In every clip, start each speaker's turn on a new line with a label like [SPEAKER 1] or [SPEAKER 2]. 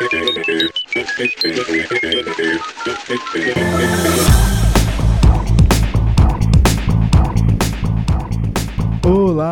[SPEAKER 1] Thank you.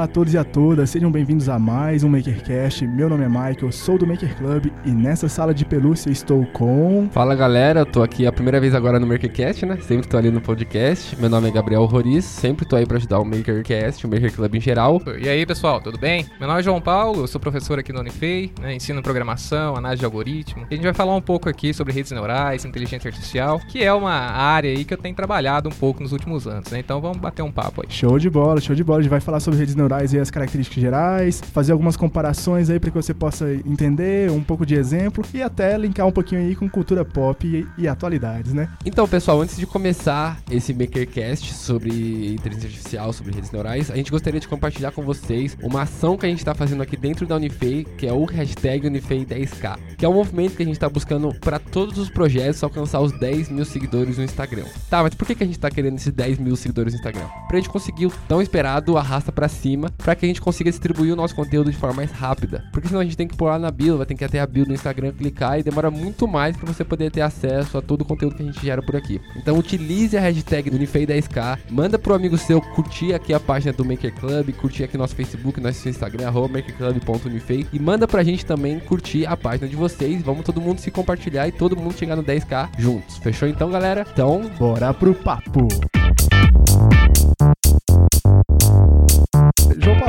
[SPEAKER 1] A todos e a todas, sejam bem-vindos a mais um MakerCast. Meu nome é Michael, sou do Maker Club e nessa sala de pelúcia estou com.
[SPEAKER 2] Fala galera, eu tô aqui a primeira vez agora no MakerCast, né? Sempre tô ali no podcast. Meu nome é Gabriel Roriz, sempre tô aí pra ajudar o MakerCast, o Maker Club em geral.
[SPEAKER 3] E aí pessoal, tudo bem? Meu nome é João Paulo, eu sou professor aqui no Unifei, né? ensino programação, análise de algoritmo. E a gente vai falar um pouco aqui sobre redes neurais, inteligência artificial, que é uma área aí que eu tenho trabalhado um pouco nos últimos anos, né? Então vamos bater um papo aí.
[SPEAKER 1] Show de bola, show de bola. A gente vai falar sobre redes neurais e as características gerais, fazer algumas comparações aí para que você possa entender, um pouco de exemplo e até linkar um pouquinho aí com cultura pop e, e atualidades, né?
[SPEAKER 2] Então, pessoal, antes de começar esse MakerCast sobre inteligência artificial, sobre redes neurais, a gente gostaria de compartilhar com vocês uma ação que a gente está fazendo aqui dentro da Unifei, que é o hashtag Unifei10K, que é um movimento que a gente está buscando para todos os projetos alcançar os 10 mil seguidores no Instagram. Tá, mas por que, que a gente está querendo esses 10 mil seguidores no Instagram? Pra gente conseguir o tão esperado arrasta para cima, para que a gente consiga distribuir o nosso conteúdo de forma mais rápida. Porque senão a gente tem que pôr lá na bio, vai ter que até a bio do Instagram clicar e demora muito mais para você poder ter acesso a todo o conteúdo que a gente gera por aqui. Então utilize a hashtag do Unifei10k, manda pro amigo seu curtir aqui a página do Maker Club, curtir aqui nosso Facebook, nosso Instagram, makerclub.unifei e manda pra gente também curtir a página de vocês. Vamos todo mundo se compartilhar e todo mundo chegar no 10k juntos. Fechou então, galera? Então,
[SPEAKER 1] bora pro papo!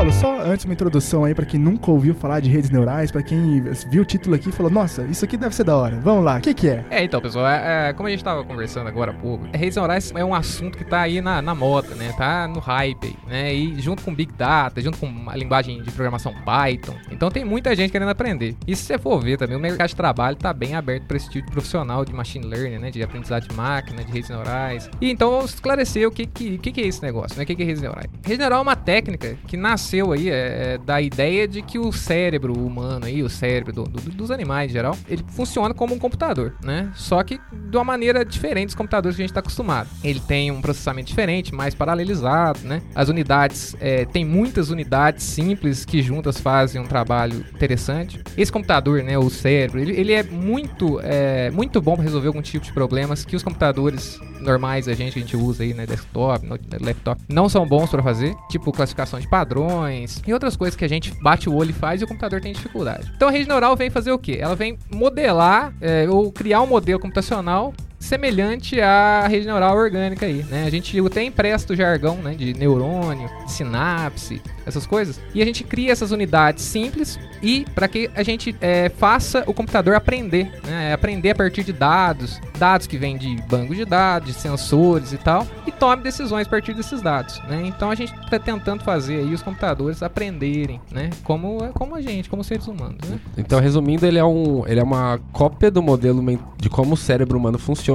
[SPEAKER 1] João Paulo, só antes uma introdução aí para quem nunca ouviu falar de redes neurais, para quem viu o título aqui e falou, nossa, isso aqui deve ser da hora. Vamos lá, o que, que é?
[SPEAKER 3] É, então, pessoal, é, é, como a gente estava conversando agora há pouco, redes neurais é um assunto que tá aí na, na moda, né? Tá no hype, né? E junto com Big Data, junto com a linguagem de programação Python. Então tem muita gente querendo aprender. E se você for ver também, o mercado de trabalho tá bem aberto para esse tipo de profissional de machine learning, né? De aprendizagem de máquina, de redes neurais. E então vamos esclarecer o que, que, que, que é esse negócio, né? O que, que é redes neurais? Rede neural é uma técnica que nasceu aí é, da ideia de que o cérebro humano aí, o cérebro do, do, dos animais em geral, ele funciona como um computador, né? Só que de uma maneira diferente dos computadores que a gente está acostumado. Ele tem um processamento diferente, mais paralelizado, né? As unidades, é, tem muitas unidades simples que juntas fazem um trabalho interessante. Esse computador, né, o cérebro, ele, ele é muito, é, muito bom para resolver algum tipo de problemas que os computadores normais a gente, a gente usa aí, né, desktop, laptop, não são bons para fazer, tipo classificação de padrões e outras coisas que a gente bate o olho e faz e o computador tem dificuldade. Então a rede neural vem fazer o quê? Ela vem modelar é, ou criar um modelo computacional semelhante à rede neural orgânica aí, né? A gente até empresta o jargão, né, de neurônio, de sinapse, essas coisas, e a gente cria essas unidades simples e para que a gente é, faça o computador aprender, né? Aprender a partir de dados, dados que vêm de bancos de dados, de sensores e tal, e tome decisões a partir desses dados, né? Então a gente está tentando fazer aí os computadores aprenderem, né? Como, como a gente, como seres humanos, né?
[SPEAKER 2] Então, resumindo, ele é, um, ele é uma cópia do modelo de como o cérebro humano funciona,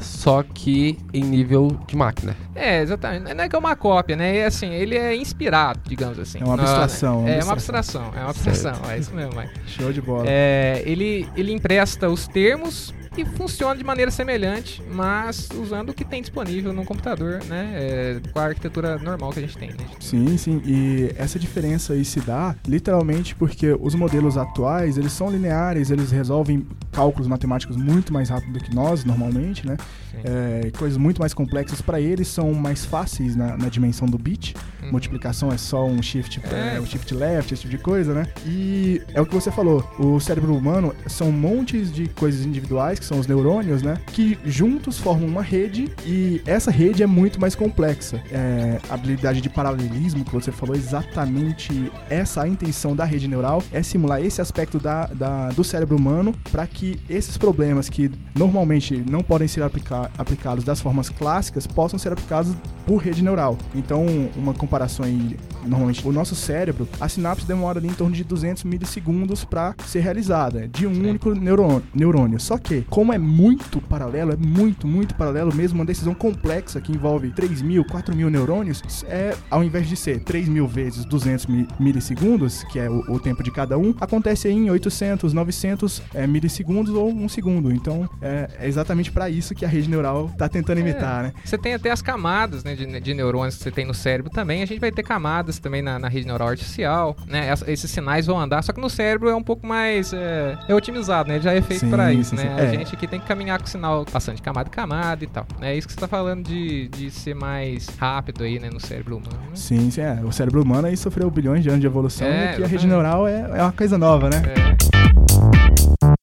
[SPEAKER 2] só que em nível de máquina.
[SPEAKER 3] É, exatamente. Não é que é uma cópia, né? É assim, ele é inspirado, digamos assim.
[SPEAKER 1] É uma abstração.
[SPEAKER 3] é uma abstração, é uma abstração, é isso mesmo, Mike.
[SPEAKER 1] Show de bola.
[SPEAKER 3] É, ele, ele empresta os termos e funciona de maneira semelhante, mas usando o que tem disponível no computador, né? É, com a arquitetura normal que a gente tem, né?
[SPEAKER 1] Sim, sim. E essa diferença aí se dá literalmente porque os modelos atuais, eles são lineares, eles resolvem cálculos matemáticos muito mais rápido do que nós, normalmente, né? É, coisas muito mais complexas para eles são mais fáceis na, na dimensão do bit. Uhum. Multiplicação é só um shift, é. É, um shift left, esse tipo de coisa, né? E é o que você falou, o cérebro humano são montes de coisas individuais que são os neurônios, né? Que juntos formam uma rede e essa rede é muito mais complexa. É, a habilidade de paralelismo que você falou, exatamente essa a intenção da rede neural é simular esse aspecto da, da do cérebro humano para que esses problemas que normalmente não podem ser aplica aplicados das formas clássicas possam ser aplicados por rede neural. Então, uma comparação aí, normalmente, o nosso cérebro, a sinapse demora ali em torno de 200 milissegundos para ser realizada, de um Sim. único neurônio, neurônio. Só que, como é muito paralelo, é muito, muito paralelo mesmo, uma decisão complexa que envolve 3 mil, 4 mil neurônios, é, ao invés de ser 3 mil vezes 200 milissegundos, que é o, o tempo de cada um, acontece em 800, 900 é, milissegundos ou um segundo. Então, é, é exatamente para isso que a rede neural está tentando é, imitar, né?
[SPEAKER 3] Você tem até as camadas, né, de, de neurônios que você tem no cérebro também. A gente vai ter camadas também na, na rede neural artificial, né? Esses sinais vão andar, só que no cérebro é um pouco mais é, é otimizado, né? Ele já é feito para isso,
[SPEAKER 1] sim,
[SPEAKER 3] né?
[SPEAKER 1] sim.
[SPEAKER 3] A
[SPEAKER 1] É.
[SPEAKER 3] gente aqui tem que caminhar com o sinal passando de camada em camada e tal. É isso que você tá falando de, de ser mais rápido aí, né, no cérebro humano. Né?
[SPEAKER 1] Sim, sim, é. O cérebro humano aí sofreu bilhões de anos de evolução
[SPEAKER 3] É,
[SPEAKER 1] e aqui a rede neural é, é uma coisa nova, né?
[SPEAKER 3] É.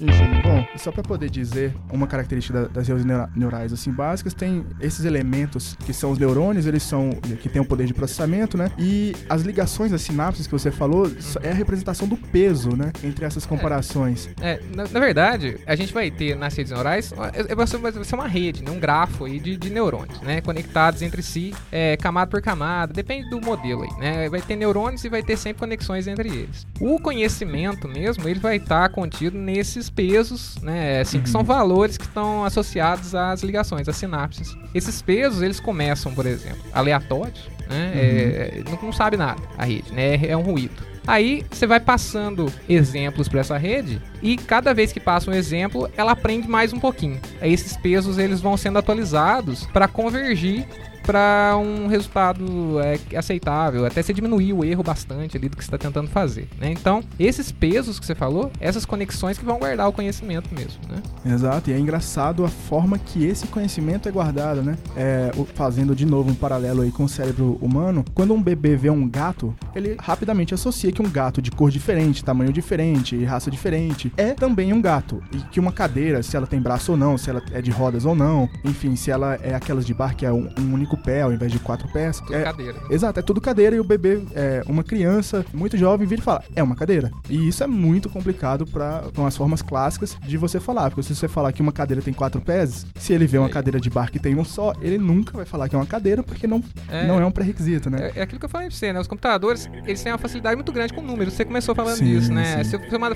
[SPEAKER 1] Enfim, só para poder dizer uma característica da- das redes neura- neurais assim básicas, tem esses elementos que são os neurônios, eles são que têm o poder de processamento, né? E as ligações das sinapses que você falou é a representação do peso, né? Entre essas comparações.
[SPEAKER 3] É, na, na verdade, a gente vai ter nas redes neurais, é- é- vai ser, uma rede, né, um grafo aí de, de neurônios, né, conectados entre si, é, camada por camada, depende do modelo aí, né, vai ter neurônios e vai ter sempre conexões entre eles. O conhecimento mesmo, ele vai estar contido nesses pesos, né, assim, que
[SPEAKER 1] Uhum.
[SPEAKER 3] são valores que estão associados às ligações, às sinapses. Esses pesos, eles começam, por exemplo, aleatórios, né, é, não, não sabe nada a rede, né, é um ruído. Aí você vai passando exemplos para essa rede e cada vez que passa um exemplo, ela aprende mais um pouquinho. Aí esses pesos eles vão sendo atualizados para convergir para um resultado é, aceitável, até você diminuir o erro bastante ali do que você está tentando fazer. Né? Então, esses pesos que você falou, essas conexões que vão guardar o conhecimento mesmo. Né?
[SPEAKER 1] Exato, e é engraçado a forma que esse conhecimento é guardado, né? É, fazendo de novo um paralelo aí com o cérebro humano, quando um bebê vê um gato, ele rapidamente associa que um gato de cor diferente, tamanho diferente, raça diferente, é também um gato. E que uma cadeira, se ela tem braço ou não, se ela é de rodas ou não, enfim, se ela é aquelas de bar que é um, um único pé ao invés de quatro pés.
[SPEAKER 3] Tudo
[SPEAKER 1] é,
[SPEAKER 3] cadeira.
[SPEAKER 1] Exato, é tudo cadeira e o bebê, é, uma criança muito jovem, vira e fala, é uma cadeira. E isso é muito complicado para com as formas clássicas de você falar. Porque se você falar que uma cadeira tem quatro pés, se ele vê uma
[SPEAKER 3] É.
[SPEAKER 1] cadeira de bar que tem um só, ele nunca vai falar que é uma cadeira porque não
[SPEAKER 3] É.
[SPEAKER 1] não é um pré-requisito, né?
[SPEAKER 3] É, é aquilo que eu falei pra você, né? Os computadores, eles têm uma facilidade muito grande com números. Você começou falando
[SPEAKER 1] Sim,
[SPEAKER 3] disso, né?
[SPEAKER 1] sim.
[SPEAKER 3] Se eu você manda,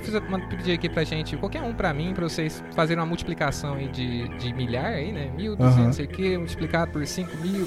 [SPEAKER 3] pedir aqui pra gente, qualquer um pra mim, pra vocês fazerem uma multiplicação aí de, de milhar aí, né? 1.200,
[SPEAKER 1] Aham.
[SPEAKER 3] não sei o que, multiplicado por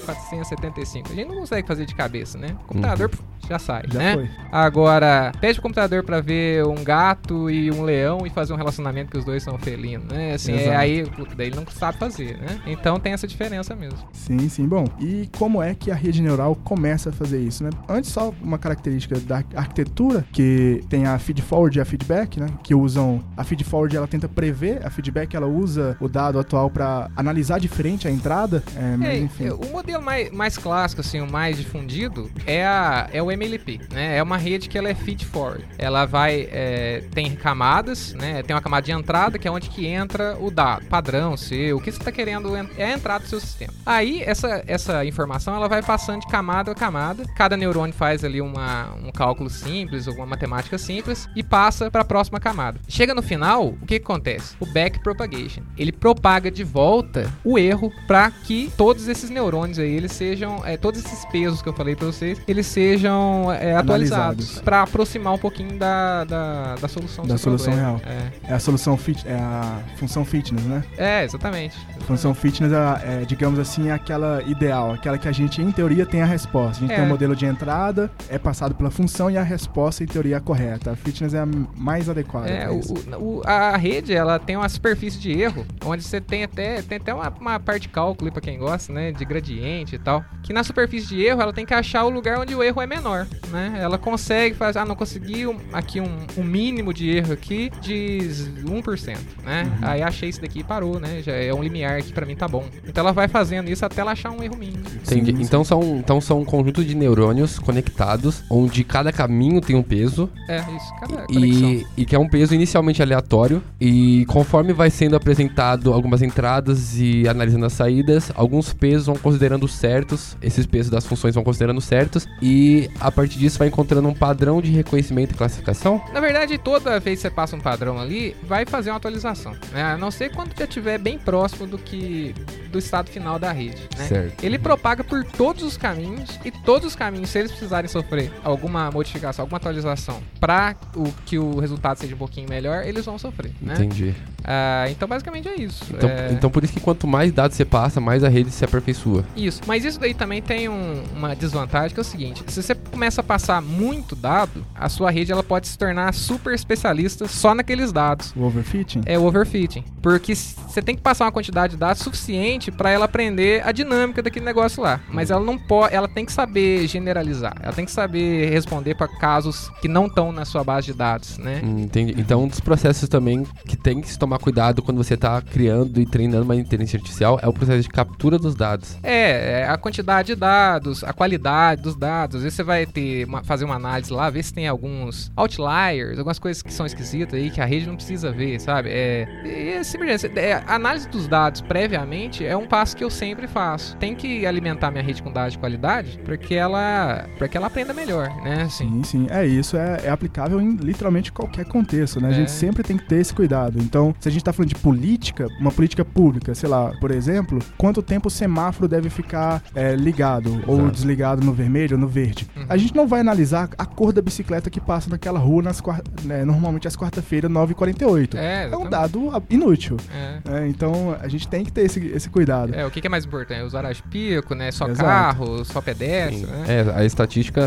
[SPEAKER 3] 5.475. A gente não consegue fazer de cabeça, né? O computador pf, já sai,
[SPEAKER 1] Já
[SPEAKER 3] né?
[SPEAKER 1] foi.
[SPEAKER 3] Agora, pede pro computador pra ver um gato e um leão e fazer um relacionamento que os dois são felinos, né? Assim, é, aí, daí ele não sabe fazer, né? Então tem essa diferença mesmo.
[SPEAKER 1] Sim, sim. Bom, e como é que a rede neural começa a fazer isso, né? Antes, só uma característica da arquitetura, que tem a feed-forward e a feedback, né? Que usam... A feed-forward, ela tenta prever, a feedback, ela usa o dado atual para analisar diferente a entrada, é, mas
[SPEAKER 3] É,
[SPEAKER 1] enfim...
[SPEAKER 3] é, o modelo mais, mais clássico, assim, o mais difundido é, a, é o MLP, né? É uma rede que ela é feed forward. Ela vai, é, tem camadas, né? Tem uma camada de entrada, que é onde que entra o dado, padrão seu, o que você está querendo, en- é a entrada do seu sistema. Aí, essa, essa informação, ela vai passando de camada a camada, cada neurônio faz ali uma, um cálculo simples, alguma matemática simples, e passa para a próxima camada. Chega no final, o que, que acontece? O backpropagation. Ele propaga de volta o erro para que todos esses neurônios aí, eles sejam, é, todos esses pesos que eu falei para vocês, eles sejam é, atualizados para aproximar um pouquinho da, da, da solução
[SPEAKER 1] Da solução
[SPEAKER 3] problema.
[SPEAKER 1] É a solução fit, é a função fitness, né?
[SPEAKER 3] É, é exatamente.
[SPEAKER 1] A função fitness é, é, digamos assim, é aquela ideal, aquela que a gente, em teoria, tem a resposta. A gente
[SPEAKER 3] É.
[SPEAKER 1] tem um modelo de entrada, é passado pela função e a resposta, em teoria, é correta. A fitness é a mais adequada.
[SPEAKER 3] É, o- o- a rede, ela tem uma superfície de erro, onde você tem até, tem até uma, uma parte de cálculo para quem gosta, né, de gradiente e tal, que na superfície de erro, ela tem que achar o lugar onde o erro é menor, né? Ela consegue fazer, ah, não consegui um- aqui um, um mínimo de erro aqui de 1%, né?
[SPEAKER 1] Uhum.
[SPEAKER 3] Aí achei isso daqui e parou, né? Já é um limiar que para mim tá bom. Então ela vai fazendo isso até ela achar um erro mínimo.
[SPEAKER 2] Entendi. Então são, então são um conjunto de neurônios conectados, onde cada caminho tem um peso
[SPEAKER 3] É, isso, cada conexão.
[SPEAKER 2] e, e que é um peso inicialmente aleatório. E conforme vai sendo apresentado algumas entradas e analisando as saídas, alguns pesos vão considerando certos, esses pesos das funções vão considerando certos, e a partir disso vai encontrando um padrão de reconhecimento e classificação.
[SPEAKER 3] Na verdade, toda vez que você passa um padrão ali, vai fazer uma atualização. Né? A não ser quando já estiver bem próximo do que do estado final da rede. Né?
[SPEAKER 2] Certo.
[SPEAKER 3] Ele propaga por todos os caminhos e todos os caminhos, se eles precisarem sofrer alguma modificação, alguma atualização, para o que o resultado seja um pouquinho melhor, eles vão sofrer. Né?
[SPEAKER 2] Entendi.
[SPEAKER 3] Ah, então, basicamente é isso.
[SPEAKER 2] Então,
[SPEAKER 3] É,
[SPEAKER 2] então por isso que quanto mais dados você passa, mais a rede se aperfeiçoa.
[SPEAKER 3] Isso, mas isso daí também tem um- uma desvantagem que é o seguinte: se você começa a passar muito dado, a sua rede ela pode se tornar super especialista só naqueles dados.
[SPEAKER 1] O overfitting?
[SPEAKER 3] É o overfitting. Porque você tem que passar uma quantidade de dados suficiente para ela aprender a dinâmica daquele negócio lá. Mas ela não pode, ela tem que saber generalizar. Ela tem que saber responder para casos que não estão na sua base de dados, né?
[SPEAKER 2] Hum, entendi. Então, um dos processos também que tem que se tomar cuidado quando você está criando e treinando uma inteligência artificial é o processo de captura dos dados.
[SPEAKER 3] É, é a quantidade de dados, a qualidade dos dados. Às vezes você vai ter uma, fazer uma análise lá, ver se tem alguns outliers, algumas coisas que são esquisitas aí que a rede não precisa ver, sabe? É, é, assim, é, a análise dos dados previamente é um passo que eu sempre faço. Tem que alimentar minha rede com dados de qualidade para que ela, para que ela aprenda melhor, né?
[SPEAKER 1] Assim. Sim, sim. É isso, é, é aplicável em literalmente qualquer contexto, né? A gente é. sempre tem que ter esse cuidado. Então, se a gente está falando de política, uma política pública, sei lá, por exemplo, quanto tempo o semáforo deve ficar é, ligado Exato. ou desligado no vermelho ou no verde? Uhum. A gente não vai analisar a cor da bicicleta que passa naquela rua nas né, normalmente às quarta-feira, 9h48. É, é um dado inútil. É. É, então, a gente tem que ter esse, esse cuidado.
[SPEAKER 3] É, o que, que é mais importante? É usar as pico, né? Só Exato. carro, só pedestre, né?
[SPEAKER 2] É, a estatística,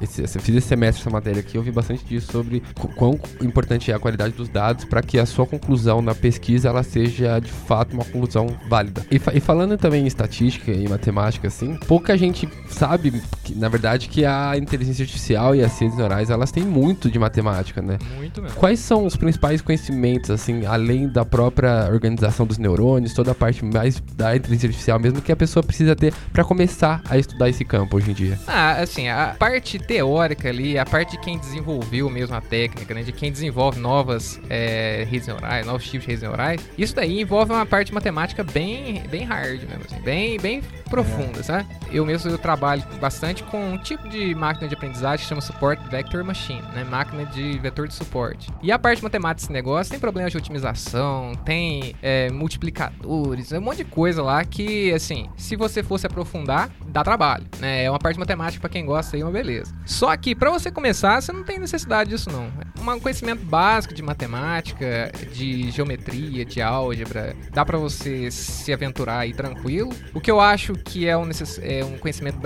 [SPEAKER 2] esse, eu fiz esse semestre essa matéria aqui, eu vi bastante disso sobre quão importante é a qualidade dos dados para que a sua conclusão na pesquisa ela seja de fato uma conclusão válida. E, fa e falando também em estatística e matemática, assim, pouca gente sabe, que, na verdade, que a inteligência artificial e as ciências neurais elas têm muito de matemática, né?
[SPEAKER 3] Muito mesmo.
[SPEAKER 2] Quais são os principais conhecimentos, assim, além da própria organização dos neurônios, toda a parte mais da inteligência artificial mesmo que a pessoa precisa ter para começar a estudar esse campo hoje em dia?
[SPEAKER 3] Ah, assim, a parte teórica ali, a parte de quem desenvolveu mesmo a técnica, né, de quem desenvolve novas é, redes neurais, novos tipos de redes neurais, isso daí envolve uma parte matemática bem, bem hard mesmo, assim, bem, bem profunda, é. sabe? Eu mesmo eu trabalho bastante com um tipo de máquina de aprendizagem chama Support Vector Machine, né, máquina de vetor de suporte. E a parte matemática desse negócio tem problemas de otimização, tem é, multiplicadores, é um monte de coisa lá que, assim, se você fosse aprofundar, dá trabalho, né? É uma parte matemática para quem gosta aí, uma beleza. Só que para você começar, você não tem necessidade disso não. Um conhecimento básico de matemática, de geometria, de álgebra, dá para você se aventurar aí tranquilo. O que eu acho que é um, é um conhecimento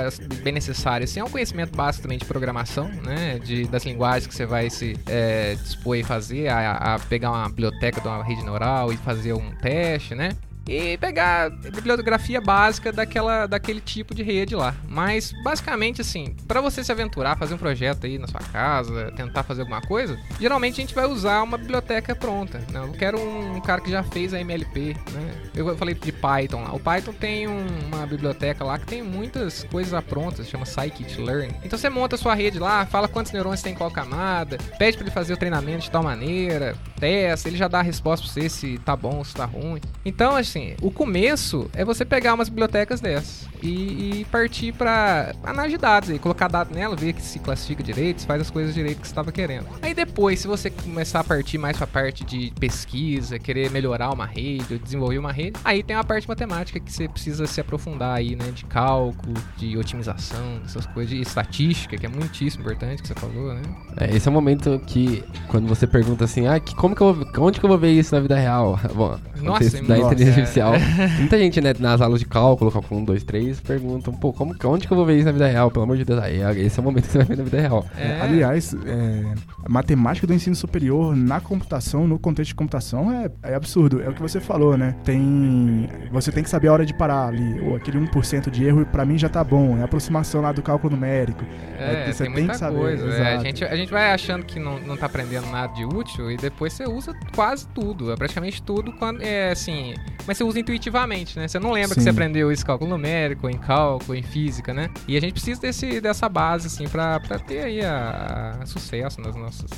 [SPEAKER 3] bem necessário, assim, é um conhecimento básico também de programação, né? De, das linguagens que você vai se é, dispor a fazer, a, a pegar uma biblioteca de uma rede neural e fazer um teste, né? E pegar bibliografia básica daquela, daquele tipo de rede lá. Mas, basicamente, assim, para você se aventurar, fazer um projeto aí na sua casa, tentar fazer alguma coisa, geralmente a gente vai usar uma biblioteca pronta. Né? Eu quero um, cara que já fez a MLP, né? Eu falei de Python lá. O Python tem um, uma biblioteca lá que tem muitas coisas prontas, chama Scikit-Learn. Então você monta a sua rede lá, fala quantos neurônios tem em qual camada, pede para ele fazer o treinamento de tal maneira, testa, ele já dá a resposta pra você se tá bom, se tá ruim. Então, assim, assim, o começo é você pegar umas bibliotecas dessas e, e partir para análise de dados aí, colocar dados nela, ver que se classifica direito, se faz as coisas direito que você estava querendo. Aí depois, se você começar a partir mais para a parte de pesquisa, querer melhorar uma rede, desenvolver uma rede, aí tem a parte matemática que você precisa se aprofundar aí, né, de cálculo, de otimização, essas coisas, de estatística, que é muitíssimo importante que você falou, né?
[SPEAKER 2] É, esse é o momento que quando você pergunta assim, ah, que, como que eu vou, onde que eu vou ver isso na vida real? Bom,
[SPEAKER 3] nossa,
[SPEAKER 2] da inteligência É. Muita gente, né, nas aulas de cálculo, cálculo 1, 2, 3, perguntam, pô, como, onde que eu vou ver isso na vida real? Pelo amor de Deus, aí esse é o momento que você vai ver na vida real.
[SPEAKER 1] É. Aliás, é, a matemática do ensino superior na computação, no contexto de computação, é, é, absurdo. É o que você falou, né? Tem. Você tem que saber a hora de parar ali. Ou aquele 1% de erro, pra mim já tá bom. É a aproximação lá do cálculo numérico.
[SPEAKER 3] É, você tem, tem que saber. Coisa, é, a, gente, a gente vai achando que não, não tá aprendendo nada de útil e depois você usa quase tudo. É praticamente tudo quando. É assim. Mas você usa intuitivamente, né? Você não lembra Sim. que você aprendeu esse cálculo numérico, em cálculo, em física, né? E a gente precisa desse, dessa base, assim, pra, pra ter aí a, a sucesso nas nossas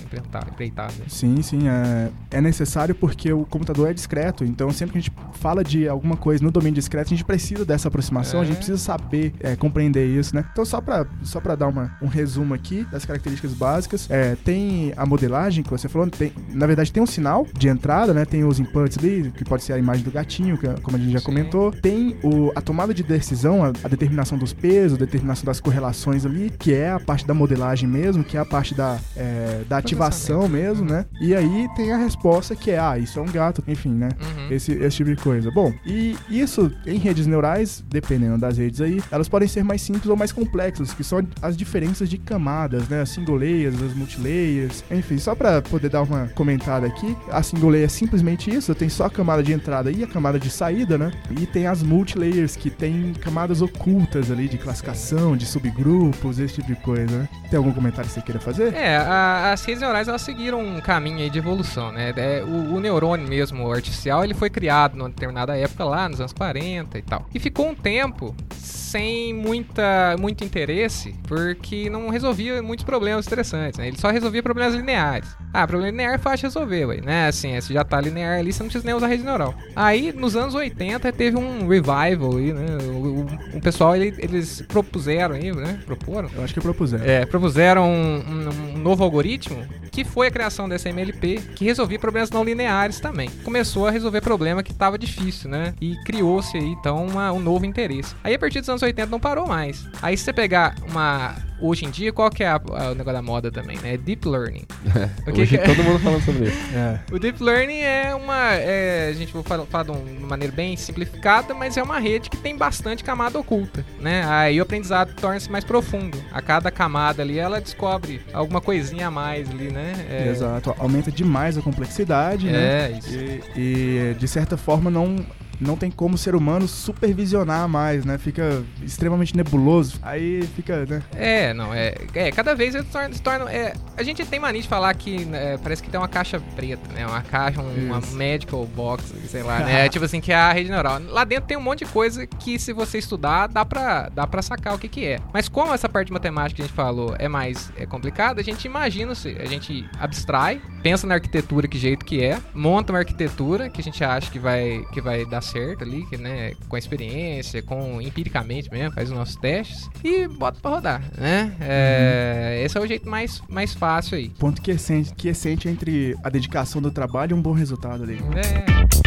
[SPEAKER 3] empreitadas.
[SPEAKER 1] Sim, sim. É, é necessário porque o computador é discreto. Então, sempre que a gente fala de alguma coisa no domínio discreto, a gente precisa dessa aproximação, é. a gente é. precisa saber é, compreender isso, né? Então, só pra, só pra dar uma, um resumo aqui das características básicas, é, tem a modelagem que você falou, tem, na verdade tem um sinal de entrada, né? Tem os inputs ali, que pode ser a imagem do gatinho certinho, que- como a gente já comentou. Tem o, a tomada de decisão, a, a determinação dos pesos, a determinação das correlações ali, que é a parte da modelagem mesmo, que é a parte da, é, da ativação mesmo, né? E aí tem a resposta que é, ah, isso é um gato, enfim, né?
[SPEAKER 3] Uhum.
[SPEAKER 1] Esse, esse tipo de coisa. Bom, e isso em redes neurais, dependendo das redes aí, elas podem ser mais simples ou mais complexas, que são as diferenças de camadas, né? As single layers, as multilayers, enfim, só pra poder dar uma comentada aqui, a single layer é simplesmente isso, tem só a camada de entrada e a camada de saída, né? E tem as multilayers, que tem camadas ocultas ali de classificação, de subgrupos, esse tipo de coisa, né? Tem algum comentário que você queira fazer?
[SPEAKER 3] É, a- as redes neurais elas seguiram um caminho aí de evolução, né? É, o, o neurônio mesmo, artificial, ele foi criado numa determinada época lá, nos anos 40 e tal. E ficou um tempo sem muita, muito interesse, porque não resolvia muitos problemas interessantes, né? Ele só resolvia problemas lineares. Ah, problema linear é fácil de resolver, ué, né? Assim, se já tá linear ali, você não precisa nem usar rede neural. Aí, nos anos 80, teve um revival aí, né? O, o- o pessoal, ele- eles propuseram aí, né? Proporam
[SPEAKER 1] Eu acho que propuseram.
[SPEAKER 3] é, propuseram um, um- um novo algoritmo que foi a criação dessa MLP, que resolvia problemas não lineares também. Começou a resolver problema que estava difícil, né? E criou-se aí, então, uma- um novo interesse. Aí, a partir dos anos 80, não parou mais. Aí, se você pegar uma... Hoje em dia, qual que é a- a- o negócio da moda também, né? Deep Learning. O que
[SPEAKER 2] Hoje
[SPEAKER 3] que é?
[SPEAKER 2] todo mundo falando sobre isso.
[SPEAKER 1] É.
[SPEAKER 3] O Deep Learning é uma. é, a gente vai falar, falar de uma maneira bem simplificada, mas é uma rede que tem bastante camada oculta, né? Aí o aprendizado torna-se mais profundo. A cada camada ali ela descobre alguma coisinha a mais ali, né? É,
[SPEAKER 1] Exato, aumenta demais a complexidade, né?
[SPEAKER 3] É, isso.
[SPEAKER 1] E, e, de certa forma não não tem como o ser humano supervisionar mais, né? Fica extremamente nebuloso. Aí fica, né?
[SPEAKER 3] É, não, é. é cada vez eles tornam. se tornam- é, a gente tem mania de falar que né, parece que tem uma caixa preta, né? Uma caixa, um- uma medical box, sei lá, né? tipo assim, que é a rede neural. Lá dentro tem um monte de coisa que, se você estudar, dá pra, dá pra sacar o que, que é. Mas como essa parte de matemática que a gente falou é mais é complicada, a gente imagina, se a gente abstrai, pensa na arquitetura que jeito que é, monta uma arquitetura que a gente acha que vai, que vai dar certo ali, que, né? Com a experiência, com empiricamente mesmo, faz os nossos testes e bota pra rodar, né? É, Esse é o jeito mais, mais fácil aí.
[SPEAKER 1] Ponto que é sente, que é entre a dedicação do trabalho e um bom resultado ali.
[SPEAKER 3] É.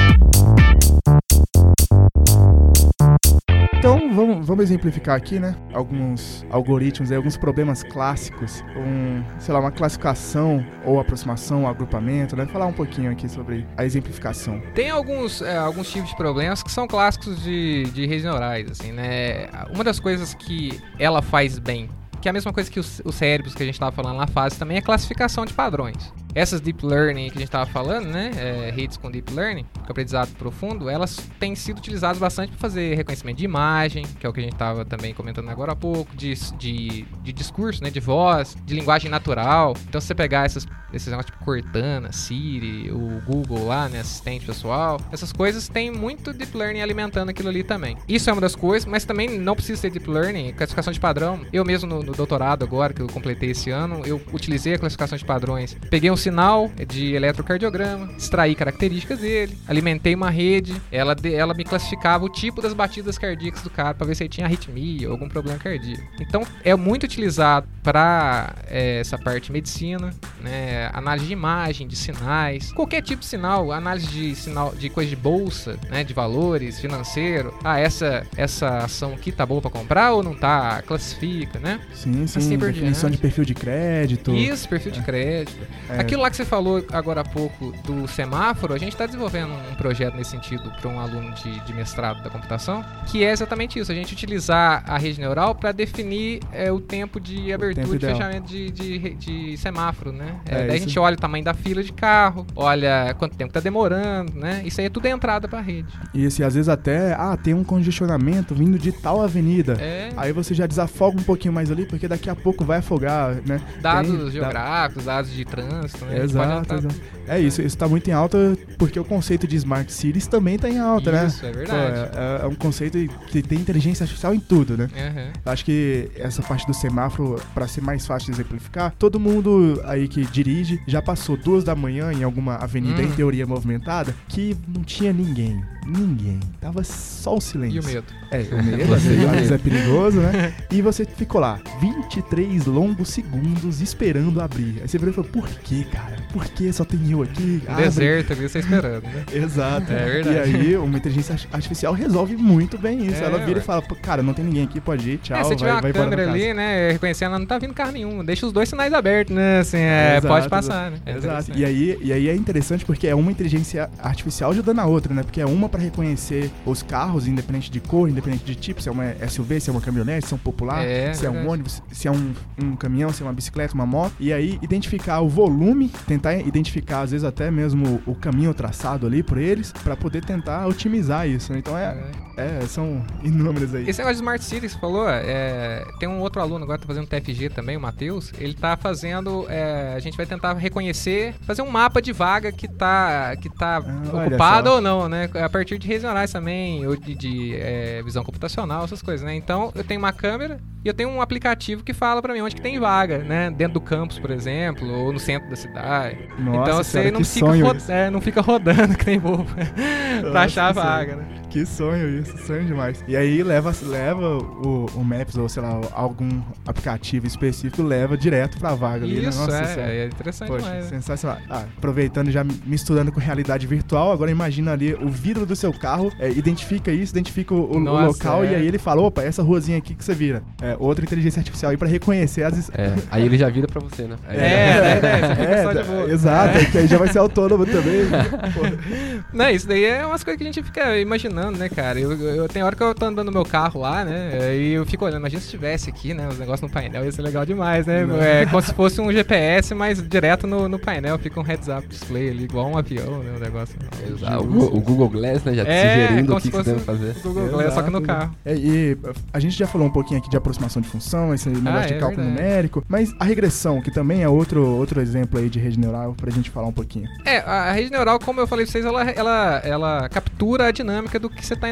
[SPEAKER 1] Então vamos, vamos exemplificar aqui, né? Alguns algoritmos, aí, alguns problemas clássicos, um, sei lá, uma classificação ou aproximação, agrupamento, né? Falar um pouquinho aqui sobre a exemplificação.
[SPEAKER 3] Tem alguns, é, alguns tipos de problemas que são clássicos de, de redes neurais, assim, né? Uma das coisas que ela faz bem, que é a mesma coisa que os, os cérebros que a gente estava falando lá fazem também, é classificação de padrões. Essas deep learning que a gente estava falando, né? é, redes com deep learning, com aprendizado profundo, elas têm sido utilizadas bastante para fazer reconhecimento de imagem, que é o que a gente estava também comentando agora há pouco, de, de, de discurso, né? De voz, de linguagem natural. Então, se você pegar essas, esses negócios tipo Cortana, Siri, o Google lá, né? Assistente pessoal, essas coisas tem muito deep learning alimentando aquilo ali também. Isso é uma das coisas, mas também não precisa ser deep learning, classificação de padrão. Eu mesmo no, no doutorado agora, que eu completei esse ano, eu utilizei a classificação de padrões. Peguei um sinal de eletrocardiograma, extraí características dele, alimentei uma rede, ela, de- ela me classificava o tipo das batidas cardíacas do cara para ver se ele tinha arritmia ou algum problema cardíaco. Então é muito utilizado para essa parte de medicina, né, análise de imagem, de sinais, qualquer tipo de sinal, análise de sinal de coisa de bolsa, né, de valores, financeiro. Ah, essa essa ação aqui tá boa para comprar ou não tá? Classifica, né?
[SPEAKER 1] Sim, sim,
[SPEAKER 3] Assim
[SPEAKER 1] definição de perfil de crédito.
[SPEAKER 3] Isso, perfil de crédito.
[SPEAKER 1] É.
[SPEAKER 3] Aquilo lá que você falou agora há pouco do semáforo, a gente está desenvolvendo um projeto nesse sentido para um aluno de, de mestrado da computação, que é exatamente isso, a gente utilizar a rede neural para definir é, o tempo de abertura
[SPEAKER 1] tempo
[SPEAKER 3] e de
[SPEAKER 1] ideal.
[SPEAKER 3] fechamento de, de, de semáforo, né? É,
[SPEAKER 1] É,
[SPEAKER 3] daí a
[SPEAKER 1] isso-
[SPEAKER 3] gente olha o tamanho da fila de carro, olha quanto tempo tá demorando, né? Isso aí é tudo entrada para rede.
[SPEAKER 1] E esse, às vezes até, ah, tem um congestionamento vindo de tal avenida.
[SPEAKER 3] É,
[SPEAKER 1] Aí você já desafoga um pouquinho mais ali, porque daqui a pouco vai afogar, né?
[SPEAKER 3] dados
[SPEAKER 1] tem-
[SPEAKER 3] geográficos, dados de trânsito, né?
[SPEAKER 1] Exato,
[SPEAKER 3] entrar-
[SPEAKER 1] exato. É isso, isso tá muito em alta, porque o conceito de Smart Cities também tá em alta, né?
[SPEAKER 3] Isso, é
[SPEAKER 1] Pô,
[SPEAKER 3] verdade.
[SPEAKER 1] é, é um conceito que tem inteligência artificial em tudo, né? Eu Acho que essa parte do semáforo, pra ser mais fácil de exemplificar, todo mundo aí que dirige já passou duas da manhã em alguma avenida
[SPEAKER 3] Hum.
[SPEAKER 1] em teoria movimentada que não tinha ninguém. Ninguém. Tava só o silêncio.
[SPEAKER 3] E o medo?
[SPEAKER 1] É, o medo, às vezes, às vezes é perigoso, né? E você ficou lá 23 longos segundos esperando abrir. Aí você virou e falou, por que, cara? Por que só tem eu aqui? Abre.
[SPEAKER 3] Deserto ali, você esperando, né?
[SPEAKER 1] Exato.
[SPEAKER 3] É verdade.
[SPEAKER 1] E aí, uma inteligência artificial resolve muito bem isso.
[SPEAKER 3] É,
[SPEAKER 1] ela vira
[SPEAKER 3] ué.
[SPEAKER 1] e fala, "Pô, cara, não tem ninguém aqui, pode ir, tchau,
[SPEAKER 3] é, se
[SPEAKER 1] vai,
[SPEAKER 3] tiver uma
[SPEAKER 1] vai
[SPEAKER 3] câmera
[SPEAKER 1] pra casa."
[SPEAKER 3] ali, né, reconhecendo, ela não tá vindo carro nenhum. Deixa os dois sinais abertos, né? Assim, é,
[SPEAKER 1] Exato,
[SPEAKER 3] pode passar, né? É
[SPEAKER 1] Exato. E aí, e aí é interessante porque é uma inteligência artificial ajudando a outra, né? Porque é uma pra reconhecer os carros, independente de cor, independente de tipo, se é uma SUV, se é uma caminhonete, se é um popular,
[SPEAKER 3] É,
[SPEAKER 1] se é um ônibus, se é um, um caminhão, se é uma bicicleta, uma moto. E aí identificar o volume, tentar identificar às vezes até mesmo o caminho traçado ali por eles, pra poder tentar otimizar isso. né? Então é,
[SPEAKER 3] É.
[SPEAKER 1] são inúmeros aí.
[SPEAKER 3] Esse negócio de Smart City que você falou, é, tem um outro aluno agora que tá fazendo TFG também, o Matheus. Ele tá fazendo. é, a gente vai tentar reconhecer, fazer um mapa de vaga que tá, que tá
[SPEAKER 1] Ah,
[SPEAKER 3] ocupada ou não, né? A partir de redes neurais também, ou de, de, é, visão computacional, essas coisas, né? Então eu tenho uma câmera e eu tenho um aplicativo que fala pra mim onde que tem vaga, né? Dentro do campus, por exemplo, ou no centro da cidade.
[SPEAKER 1] Nossa
[SPEAKER 3] então você
[SPEAKER 1] senhora,
[SPEAKER 3] não
[SPEAKER 1] que
[SPEAKER 3] fica, é, não fica rodando que nem bobo pra achar a vaga, né?
[SPEAKER 1] Que sonho isso, sonho demais. E aí leva, leva o, o Maps ou sei lá, algum aplicativo específico, leva direto pra vaga ali, né? Nossa
[SPEAKER 3] é,
[SPEAKER 1] Senhora.
[SPEAKER 3] é interessante
[SPEAKER 1] Poxa,
[SPEAKER 3] demais. né?
[SPEAKER 1] sensacional. Ah, aproveitando e já misturando com realidade virtual, agora imagina ali o vidro do seu carro, é, identifica isso, identifica o, o
[SPEAKER 3] Nossa,
[SPEAKER 1] local
[SPEAKER 3] é.
[SPEAKER 1] e aí ele fala, opa, essa ruazinha aqui que você vira. É, outra inteligência artificial aí pra reconhecer as...
[SPEAKER 2] É, aí ele já vira pra você, né? Aí
[SPEAKER 3] É, né, né, você fica
[SPEAKER 1] É,
[SPEAKER 3] só de boa.
[SPEAKER 1] exato, é que aí já vai ser autônomo também.
[SPEAKER 3] Não, isso daí é umas coisas que a gente fica imaginando, né, cara? Eu, eu, tem hora que eu tô andando no meu carro lá, né? E eu fico olhando, imagina se tivesse aqui, né? Os negócios no painel, ia ser legal demais, né?
[SPEAKER 1] Não.
[SPEAKER 3] É como se fosse um GPS, mas direto no, no painel, fica um heads-up display ali, igual um avião, né? O negócio.
[SPEAKER 2] Exato. O, Google Glass, né? Já te
[SPEAKER 3] É,
[SPEAKER 2] sugerindo o que, que você deve fazer.
[SPEAKER 3] o Google Glass, só que no
[SPEAKER 1] Exato.
[SPEAKER 3] carro.
[SPEAKER 1] É, e a gente já falou um pouquinho aqui de aproximação de função, esse negócio
[SPEAKER 3] Ah,
[SPEAKER 1] de
[SPEAKER 3] é
[SPEAKER 1] cálculo
[SPEAKER 3] verdade.
[SPEAKER 1] numérico, mas a regressão, que também é outro, outro exemplo aí de rede neural, pra gente falar um pouquinho.
[SPEAKER 3] É, a rede neural, como eu falei pra vocês, ela, ela, ela captura a dinâmica do que você está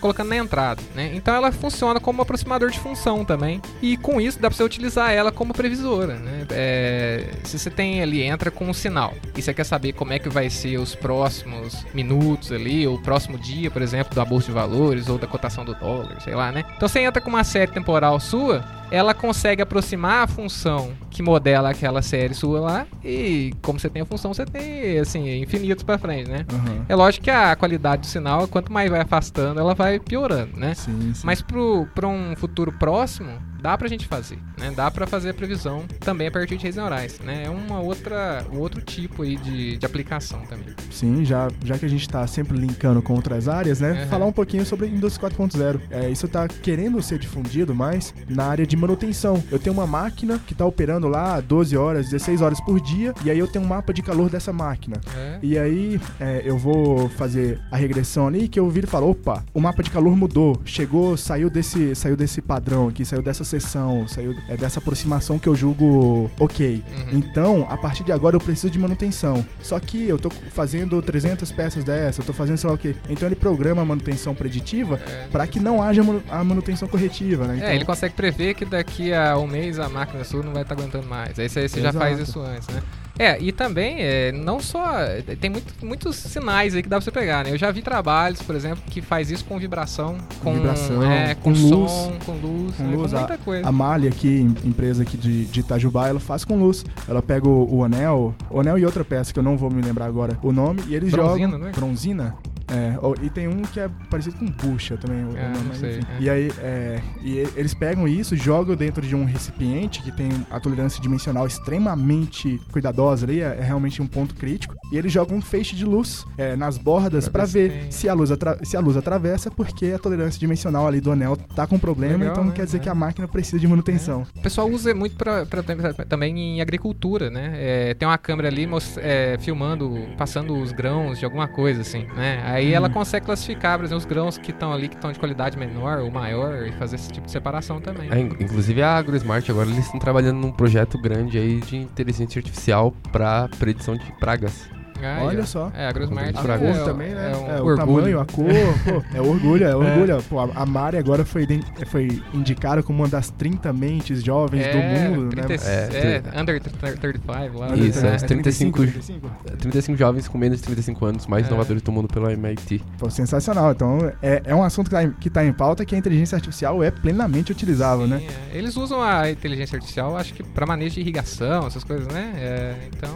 [SPEAKER 3] colocando na entrada, né? Então ela funciona como um aproximador de função também. E com isso dá pra você utilizar ela como previsora, né? É, se você tem ali, entra com um sinal, e você quer saber como é que vai ser os próximos minutos ali, ou o próximo dia, por exemplo, da bolsa de valores, ou da cotação do dólar, sei lá, né? Então você entra com uma série temporal sua, ela consegue aproximar a função que modela aquela série sua lá, e como você tem a função, você tem, assim, infinitos pra frente, né?
[SPEAKER 1] Aham.
[SPEAKER 3] É lógico que a qualidade do sinal, quanto mais vai afastando, ela vai piorando, né?
[SPEAKER 1] Sim, sim.
[SPEAKER 3] Mas pro, pra um futuro próximo, dá pra gente fazer, né? Dá pra fazer a previsão também a partir de redes neurais, né? É uma outra, um outro tipo aí de, de aplicação também.
[SPEAKER 1] Sim, já, já que a gente tá sempre linkando com outras áreas, né?
[SPEAKER 3] Uhum.
[SPEAKER 1] Falar um pouquinho sobre Indústria 4.0. É, isso tá querendo ser difundido mais na área de manutenção. Eu tenho uma máquina que tá operando lá 12 horas, 16 horas por dia, e aí eu tenho um mapa de calor dessa máquina.
[SPEAKER 3] É.
[SPEAKER 1] E aí é, eu vou fazer a regressão ali que eu viro e falo, opa, o mapa de calor mudou, chegou, saiu desse, saiu desse padrão aqui, saiu dessa seção, saiu é, dessa aproximação que eu julgo ok.
[SPEAKER 3] Uhum.
[SPEAKER 1] Então, a partir de agora eu preciso de manutenção. Só que eu tô fazendo 300 peças dessa, eu tô fazendo sei lá o quê. Então ele programa a manutenção preditiva
[SPEAKER 3] É.
[SPEAKER 1] para que não haja a manutenção corretiva, né? Então,
[SPEAKER 3] É, ele consegue prever que daqui a um mês a máquina sua não vai estar aguentando mais. Aí você, você já faz isso antes, né? É, e também, é, não só. Tem muito- muitos sinais aí que dá pra você pegar, né? Eu já vi trabalhos, por exemplo, que faz isso com vibração, com,
[SPEAKER 1] vibração,
[SPEAKER 3] é, com,
[SPEAKER 1] com
[SPEAKER 3] som,
[SPEAKER 1] luz.
[SPEAKER 3] com luz,
[SPEAKER 1] Com
[SPEAKER 3] né?
[SPEAKER 1] luz,
[SPEAKER 3] com muita coisa.
[SPEAKER 1] A Mali aqui, em- empresa aqui de, de Itajubá, ela faz com luz. Ela pega o, o anel, o anel e outra peça que eu não vou me lembrar agora o nome, e eles
[SPEAKER 3] Bronzina,
[SPEAKER 1] jogam.
[SPEAKER 3] não é?
[SPEAKER 1] Bronzina? É, e tem um que é parecido com bucha também. o
[SPEAKER 3] É,
[SPEAKER 1] nome,
[SPEAKER 3] não sei, é.
[SPEAKER 1] E aí, é, e eles pegam isso, jogam dentro de um recipiente que tem a tolerância dimensional extremamente cuidadosa ali, é, é realmente um ponto crítico. E eles jogam um feixe de luz é, nas bordas
[SPEAKER 3] Pra
[SPEAKER 1] para
[SPEAKER 3] ver se
[SPEAKER 1] ver se a, luz se a luz atravessa, porque a tolerância dimensional ali do anel tá com problema,
[SPEAKER 3] Legal,
[SPEAKER 1] então
[SPEAKER 3] né?
[SPEAKER 1] quer dizer
[SPEAKER 3] É.
[SPEAKER 1] que a máquina precisa de manutenção.
[SPEAKER 3] O pessoal usa muito pra, pra- pra- também em agricultura, né? É, tem uma câmera ali é, filmando, passando os grãos de alguma coisa, assim, né? Aí ela
[SPEAKER 1] Hum.
[SPEAKER 3] consegue classificar, por exemplo, os grãos que estão ali, que estão de qualidade menor ou maior, e fazer esse tipo de separação também.
[SPEAKER 2] É, in- inclusive a AgroSmart agora eles estão trabalhando num projeto grande aí de inteligência artificial para predição de pragas.
[SPEAKER 3] Ah,
[SPEAKER 1] Olha só.
[SPEAKER 3] É, a Grosmart
[SPEAKER 1] A cor
[SPEAKER 3] é,
[SPEAKER 1] também, né?
[SPEAKER 3] É um
[SPEAKER 1] É, o
[SPEAKER 3] orgulho.
[SPEAKER 1] tamanho, a cor, pô, é orgulho, é orgulho. Pô, a Mari agora foi, foi indicada como uma das 30 mentes jovens do mundo,
[SPEAKER 3] 30,
[SPEAKER 1] né?
[SPEAKER 2] É,
[SPEAKER 3] é, under 35 lá.
[SPEAKER 2] Isso,
[SPEAKER 3] né?
[SPEAKER 2] é. 35.
[SPEAKER 1] 35?
[SPEAKER 2] 35 jovens com menos de 35 anos, mais
[SPEAKER 3] É.
[SPEAKER 2] inovadores do mundo pelo MIT.
[SPEAKER 1] Pô, sensacional. Então, é, é um assunto que tá, em, que tá em pauta que a inteligência artificial é plenamente utilizável, né?
[SPEAKER 3] Sim, é. Eles usam a inteligência artificial, acho que pra manejo de irrigação, essas coisas, né? É, então.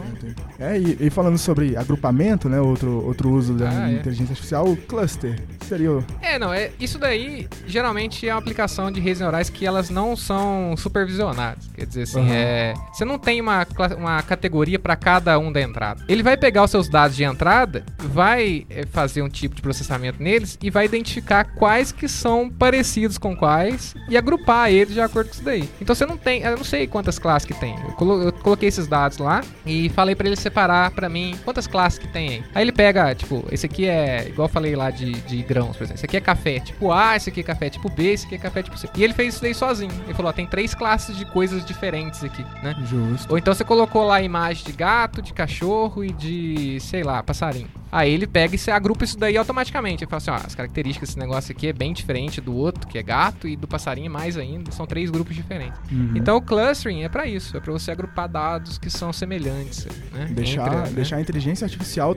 [SPEAKER 1] É, e, e falando sobre agrupamento, né? Outro, outro uso da
[SPEAKER 3] Ah, é.
[SPEAKER 1] inteligência artificial, o cluster. Seria o.
[SPEAKER 3] É, não, é, isso daí geralmente é uma aplicação de redes neurais que elas não são supervisionadas. Quer dizer assim,
[SPEAKER 1] Aham.
[SPEAKER 3] é, você não tem uma, uma categoria para cada um da entrada. Ele vai pegar os seus dados de entrada, vai é, fazer um tipo de processamento neles e vai identificar quais que são parecidos com quais e agrupar eles de acordo com isso daí. Então você não tem, eu não sei quantas classes que tem. Eu coloquei esses dados lá e falei para ele separar para mim quantas classes que tem aí. Aí ele pega, tipo, esse aqui é, igual eu falei lá de, de grãos, por exemplo. Esse aqui é café tipo A, esse aqui é café tipo B, esse aqui é café tipo C. E ele fez isso daí sozinho. Ele falou, ó, tem três classes de coisas diferentes aqui, né?
[SPEAKER 1] Justo.
[SPEAKER 3] Ou então você colocou lá a imagem de gato, de cachorro e de, sei lá, passarinho. Aí ele pega e você agrupa isso daí automaticamente. Ele fala assim, ó, as características desse negócio aqui é bem diferente do outro, que é gato, e do passarinho mais ainda. São três grupos diferentes.
[SPEAKER 1] Uhum.
[SPEAKER 3] Então o clustering é pra isso, é pra você agrupar dados que são semelhantes, né?
[SPEAKER 1] Deixar,
[SPEAKER 3] Entre, né?
[SPEAKER 1] deixar a inteligência artificial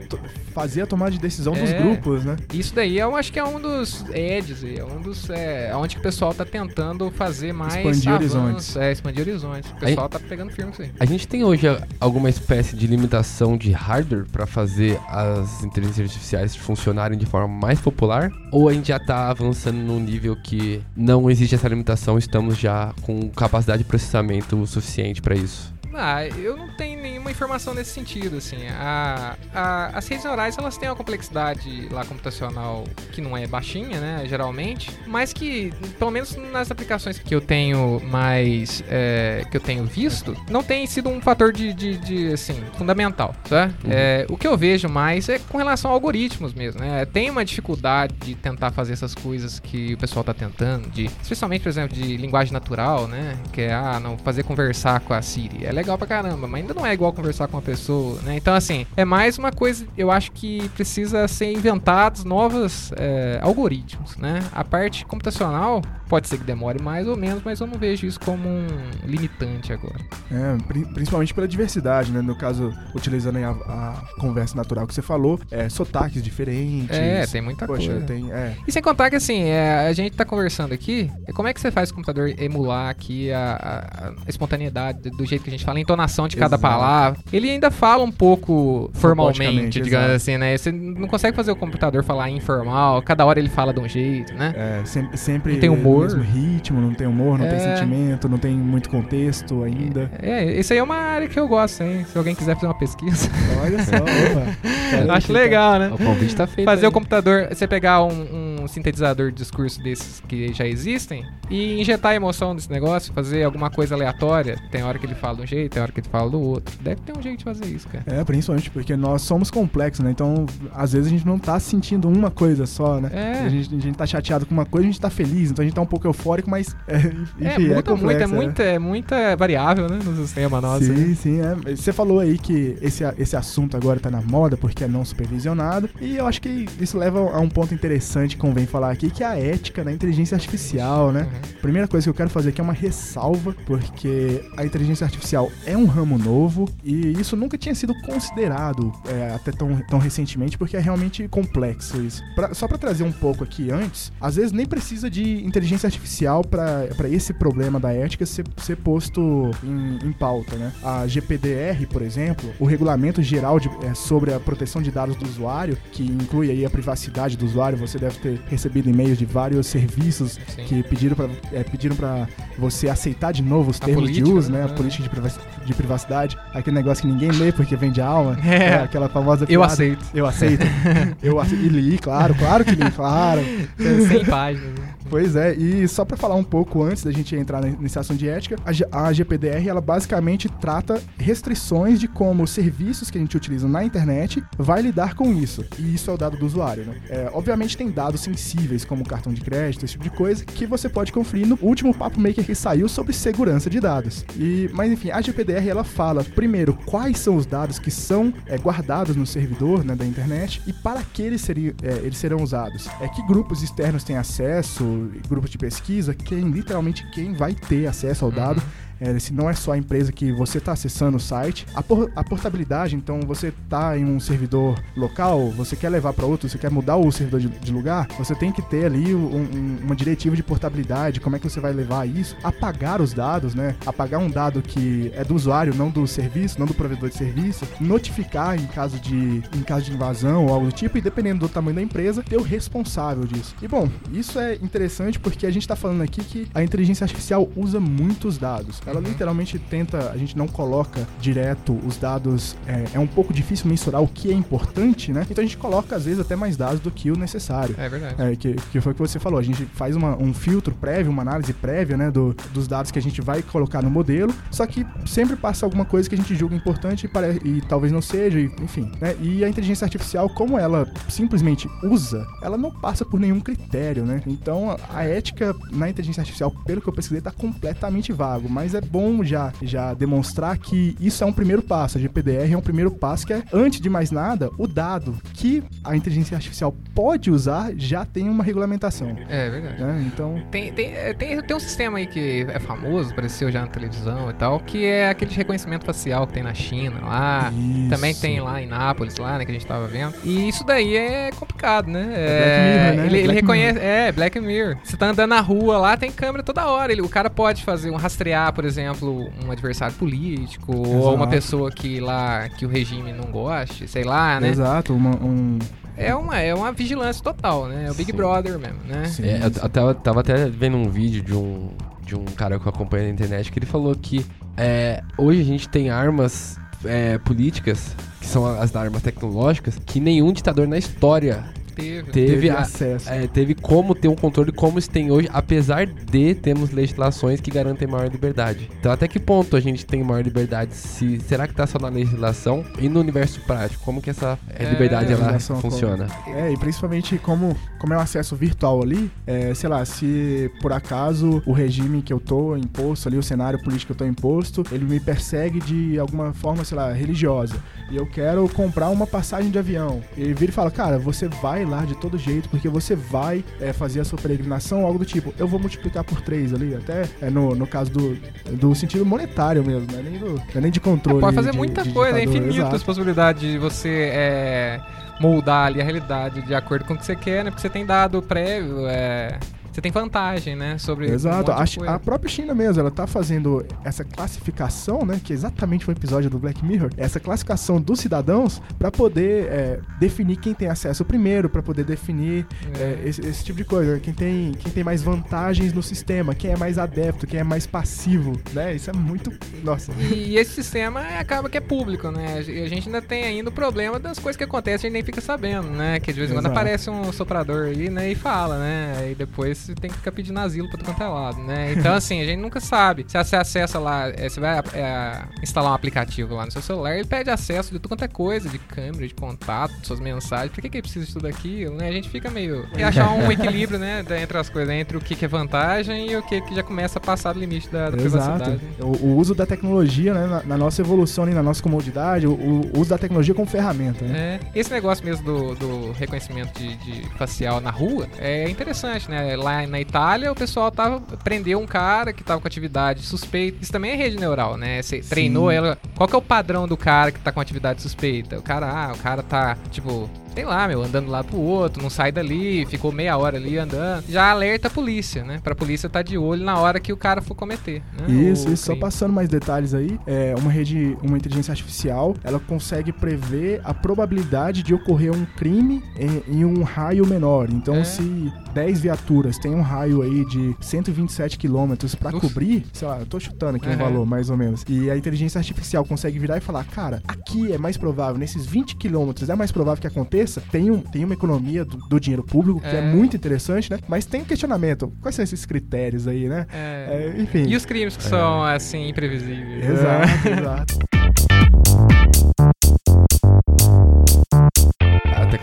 [SPEAKER 1] fazer a tomada de decisão dos
[SPEAKER 3] É.
[SPEAKER 1] grupos, né?
[SPEAKER 3] Isso daí eu acho que é um dos edges, é um dos. É, onde que o pessoal tá tentando fazer mais.
[SPEAKER 1] Expandir
[SPEAKER 3] avanços,
[SPEAKER 1] horizontes.
[SPEAKER 3] É, expandir horizontes. O pessoal tá pegando firme com isso aí.
[SPEAKER 2] A gente tem hoje alguma espécie de limitação de hardware para fazer as inteligências artificiais funcionarem de forma mais popular? Ou a gente já tá avançando num nível que não existe essa limitação, estamos já com capacidade de processamento suficiente para isso?
[SPEAKER 3] Ah, eu não tenho nenhuma informação nesse sentido, assim. A, a- as redes neurais, elas têm uma complexidade lá computacional que não é baixinha, né, geralmente, mas que, pelo menos nas aplicações que eu tenho mais, é, que eu tenho visto, não tem sido um fator de, de, de, assim, fundamental, tá?
[SPEAKER 2] Uhum.
[SPEAKER 3] É, o que eu vejo mais é com relação a algoritmos mesmo, né? Tem uma dificuldade de tentar fazer essas coisas que o pessoal tá tentando, de, especialmente, por exemplo, de linguagem natural, né? Que é, ah, não, fazer conversar com a Siri. É legal pra caramba, mas ainda não é igual conversar com uma pessoa, né? Então, assim, é mais uma coisa, eu acho que precisa ser inventados novos é, algoritmos, né? A parte computacional pode ser que demore mais ou menos, mas eu não vejo isso como um limitante agora.
[SPEAKER 1] É, pri- principalmente pela diversidade, né? No caso, utilizando a, a conversa natural que você falou, é, sotaques diferentes.
[SPEAKER 3] É, tem muita
[SPEAKER 1] Poxa,
[SPEAKER 3] coisa.
[SPEAKER 1] tem. É,
[SPEAKER 3] E sem contar que assim, é, a gente tá conversando aqui, como é que você faz o computador emular aqui a, a- a espontaneidade do jeito que a gente fala, a entonação de cada
[SPEAKER 1] Exato.
[SPEAKER 3] palavra. Ele ainda fala um pouco formalmente, digamos
[SPEAKER 1] exato.
[SPEAKER 3] assim, né? Você não consegue fazer o computador falar informal, cada hora ele fala de um jeito, né?
[SPEAKER 1] é, sempre, sempre
[SPEAKER 3] Não tem humor.
[SPEAKER 1] no mesmo ritmo, não tem humor, não tem
[SPEAKER 3] É.
[SPEAKER 1] sentimento, não tem muito contexto ainda.
[SPEAKER 3] É, isso aí é uma área que eu gosto, hein? Se alguém quiser fazer uma pesquisa.
[SPEAKER 1] Olha só, opa.
[SPEAKER 3] Acho legal, né?
[SPEAKER 2] O convite tá feito.
[SPEAKER 3] Fazer
[SPEAKER 2] aí.
[SPEAKER 3] o computador, você pegar um, um sintetizador de discurso desses que já existem e injetar a emoção nesse negócio, fazer alguma coisa aleatória. Tem hora que ele fala de um jeito, tem hora que ele fala do outro. Deve ter um jeito de fazer isso, cara.
[SPEAKER 1] É, principalmente porque nós somos complexos, né? Então, às vezes a gente não tá sentindo uma coisa só, né?
[SPEAKER 3] É.
[SPEAKER 1] A, gente, a gente tá chateado com uma coisa, a gente tá feliz, então a gente tá um pouco eufórico, mas. É, enfim,
[SPEAKER 3] É,
[SPEAKER 1] é, complexo,
[SPEAKER 3] muito, é
[SPEAKER 1] né?
[SPEAKER 3] muita, é muita variável, né, no sistema nosso.
[SPEAKER 1] Sim,
[SPEAKER 3] né?
[SPEAKER 1] sim. É. Você falou aí que esse, esse assunto agora tá na moda porque é não supervisionado. E eu acho que isso leva a um ponto interessante convém falar aqui, que é a ética da inteligência artificial, né?
[SPEAKER 3] Uhum.
[SPEAKER 1] Primeira coisa que eu quero fazer aqui é uma ressalva, porque a inteligência artificial é um ramo novo e isso nunca tinha sido considerado é, até tão, tão recentemente, porque é realmente complexo isso. Pra- só para trazer um pouco aqui antes, às vezes nem precisa de inteligência artificial para esse problema da ética ser, ser posto em, em pauta, né? A GPDR, por exemplo, o Regulamento Geral de- é, sobre a Proteção de Dados do Usuário, que inclui aí a privacidade do usuário, você deve ter recebido e-mails de vários serviços
[SPEAKER 3] Sim.
[SPEAKER 1] que pediram para pediram para você aceitar de novo os
[SPEAKER 3] A
[SPEAKER 1] termos de
[SPEAKER 3] política,
[SPEAKER 1] uso, né?
[SPEAKER 3] né?
[SPEAKER 1] A política de, privaci- de privacidade, aquele negócio que ninguém lê porque vende a alma,
[SPEAKER 3] É.
[SPEAKER 1] aquela famosa
[SPEAKER 3] Eu
[SPEAKER 1] piada.
[SPEAKER 3] aceito.
[SPEAKER 1] Eu aceito. Eu aceito. E li, claro, claro que li, claro.
[SPEAKER 3] Tem 100 páginas. né?
[SPEAKER 1] Pois é, e só pra falar um pouco antes da gente entrar ne- nesse assunto de ética, a, a GPDR ela basicamente trata restrições de como os serviços que a gente utiliza na internet vai lidar com isso. E isso é o dado do usuário, né? É, obviamente tem dados sensíveis, como cartão de crédito, esse tipo de coisa, que você pode conferir no último papo maker que saiu sobre segurança de dados. E, mas enfim, a GPDR ela fala primeiro quais são os dados que são é, guardados no servidor né, da internet e para que eles, seriam, é, eles serão usados. É que grupos externos têm acesso, grupos de pesquisa, quem literalmente quem vai ter acesso ao dado. Uhum é, se não é só a empresa que você está acessando o site. A, por, a portabilidade, então você está em um servidor local, você quer levar para outro, você quer mudar o servidor de, de lugar, você tem que ter ali um, um, uma diretiva de portabilidade, como é que você vai levar isso, apagar os dados, né? Apagar um dado que é do usuário, não do serviço, não do provedor de serviço, notificar em caso de, em caso de invasão ou algo do tipo, e dependendo do tamanho da empresa, ter o responsável disso. E bom, isso é interessante porque a gente está falando aqui que a inteligência artificial usa muitos dados. Ela literalmente tenta, a gente não coloca direto os dados, é, é, um pouco difícil mensurar o que é importante, né? Então a gente coloca às vezes até mais dados do que o necessário.
[SPEAKER 3] É verdade. É,
[SPEAKER 1] que, que foi o que você falou, a gente faz uma, um filtro prévio, uma análise prévia, né, do, dos dados que a gente vai colocar no modelo, só que sempre passa alguma coisa que a gente julga importante e, pare, e talvez não seja, e, enfim, né? E a inteligência artificial, como ela simplesmente usa, ela não passa por nenhum critério, né? Então a ética na inteligência artificial, pelo que eu pesquisei, tá completamente vago, mas é bom já, já demonstrar que isso é um primeiro passo. A GPDR é um primeiro passo que é, antes de mais nada, o dado que a inteligência artificial pode usar já tem uma regulamentação.
[SPEAKER 3] É verdade.
[SPEAKER 1] Né? Então...
[SPEAKER 3] Tem, tem, é, tem, tem um sistema aí que é famoso, apareceu já na televisão e tal, que é aquele reconhecimento facial que tem na China lá. Isso. Também tem lá em Nápoles, lá, né, que a gente tava vendo. E isso daí é complicado, né? É,
[SPEAKER 1] é Black Mirror, né?
[SPEAKER 3] Ele, ele reconhece. Mirror. É, Black Mirror. Você tá andando na rua lá, tem câmera toda hora. Ele, o cara pode fazer um rastrear, por exemplo, um adversário político Exato. ou uma pessoa que lá que o regime não goste, sei lá, né?
[SPEAKER 1] Exato, uma, um
[SPEAKER 3] é uma, é uma vigilância total, né? É o Big Sim. Brother mesmo, né?
[SPEAKER 2] Sim, é, eu tava, tava até vendo um vídeo de um, de um cara que eu acompanho na internet que ele falou que é, hoje a gente tem armas é, políticas, que são as armas tecnológicas, que nenhum ditador na história
[SPEAKER 3] Teve.
[SPEAKER 2] Teve, teve a, acesso. É, teve como ter um controle como se tem hoje, apesar de termos legislações que garantem maior liberdade. Então, até que ponto a gente tem maior liberdade? Se, será que tá só na legislação e no universo prático? Como que essa é, liberdade é, ela funciona?
[SPEAKER 1] É, e principalmente como, como é um acesso virtual ali, é, sei lá, se por acaso o regime que eu tô imposto ali, o cenário político que eu tô imposto, ele me persegue de alguma forma, sei lá, religiosa. E eu quero comprar uma passagem de avião. Ele vira e fala, cara, você vai vai lá de todo jeito, porque você vai é, fazer a sua peregrinação, algo do tipo, eu vou multiplicar por três ali, até é, no, no caso do, do sentido monetário mesmo, não é nem, do, é nem de controle. É,
[SPEAKER 3] pode fazer
[SPEAKER 1] de,
[SPEAKER 3] muita
[SPEAKER 1] de
[SPEAKER 3] coisa, é infinito as possibilidades de você é, moldar ali a realidade de acordo com o que você quer, né? Porque você tem dado prévio, é, você tem vantagem, né? Sobre
[SPEAKER 1] Exato. Um a, a, própria China mesmo, ela tá fazendo essa classificação, né? Que exatamente foi o episódio do Black Mirror. Essa classificação dos cidadãos para poder é, definir quem tem acesso primeiro, para poder definir é. É, esse, esse, tipo de coisa. Quem tem, quem tem mais vantagens no sistema, quem é mais adepto, quem é mais passivo, né? Isso é muito. Nossa.
[SPEAKER 3] E, e esse sistema acaba que é público, né? E a gente ainda tem ainda o problema das coisas que acontecem, a gente nem fica sabendo, né? Que de vez em quando aparece um soprador aí, né? E fala, né? E depois você tem que ficar pedindo asilo pra todo quanto é lado, né? Então, assim, a gente nunca sabe. Se você acessa lá, é, você vai é, instalar um aplicativo lá no seu celular, ele pede acesso de tudo quanto é coisa, de câmera, de contato, suas mensagens. Por que, que ele precisa de tudo aquilo, né? A gente fica meio. E achar um equilíbrio, né? Entre as coisas, entre o que, que é vantagem e o que, que já começa a passar do limite da, da privacidade. Né?
[SPEAKER 1] O, o, uso da tecnologia, né? Na, na nossa evolução, na nossa comodidade, o, o, uso da tecnologia como ferramenta, né?
[SPEAKER 3] É. Esse negócio mesmo do, do reconhecimento de, de facial na rua é interessante, né? Lá na Itália, o pessoal tava prendeu um cara que tava com atividade suspeita. Isso também é rede neural, né? Você treinou ela. Qual que é o padrão do cara que tá com atividade suspeita? O cara, ah, o cara tá, tipo, sei lá, meu, andando lá pro outro, não sai dali, ficou meia hora ali andando. Já alerta a polícia, né? Pra polícia estar tá de olho na hora que o cara for cometer. Né?
[SPEAKER 1] Isso, isso. Só passando mais detalhes aí, é, uma rede, uma inteligência artificial, ela consegue prever a probabilidade de ocorrer um crime em, em um raio menor. Então, é. se 10 viaturas têm um raio aí de 127 quilômetros para cobrir, sei lá, eu tô chutando aqui uhum. um valor mais ou menos, e a inteligência artificial consegue virar e falar, cara, aqui é mais provável, nesses 20 quilômetros é mais provável que aconteça tem, um, tem uma economia do, do dinheiro público que é. é. muito interessante, né? Mas tem um questionamento. Quais são esses critérios aí, né?
[SPEAKER 3] É. É, enfim. E os crimes que são, assim, imprevisíveis.
[SPEAKER 1] Exato, exato.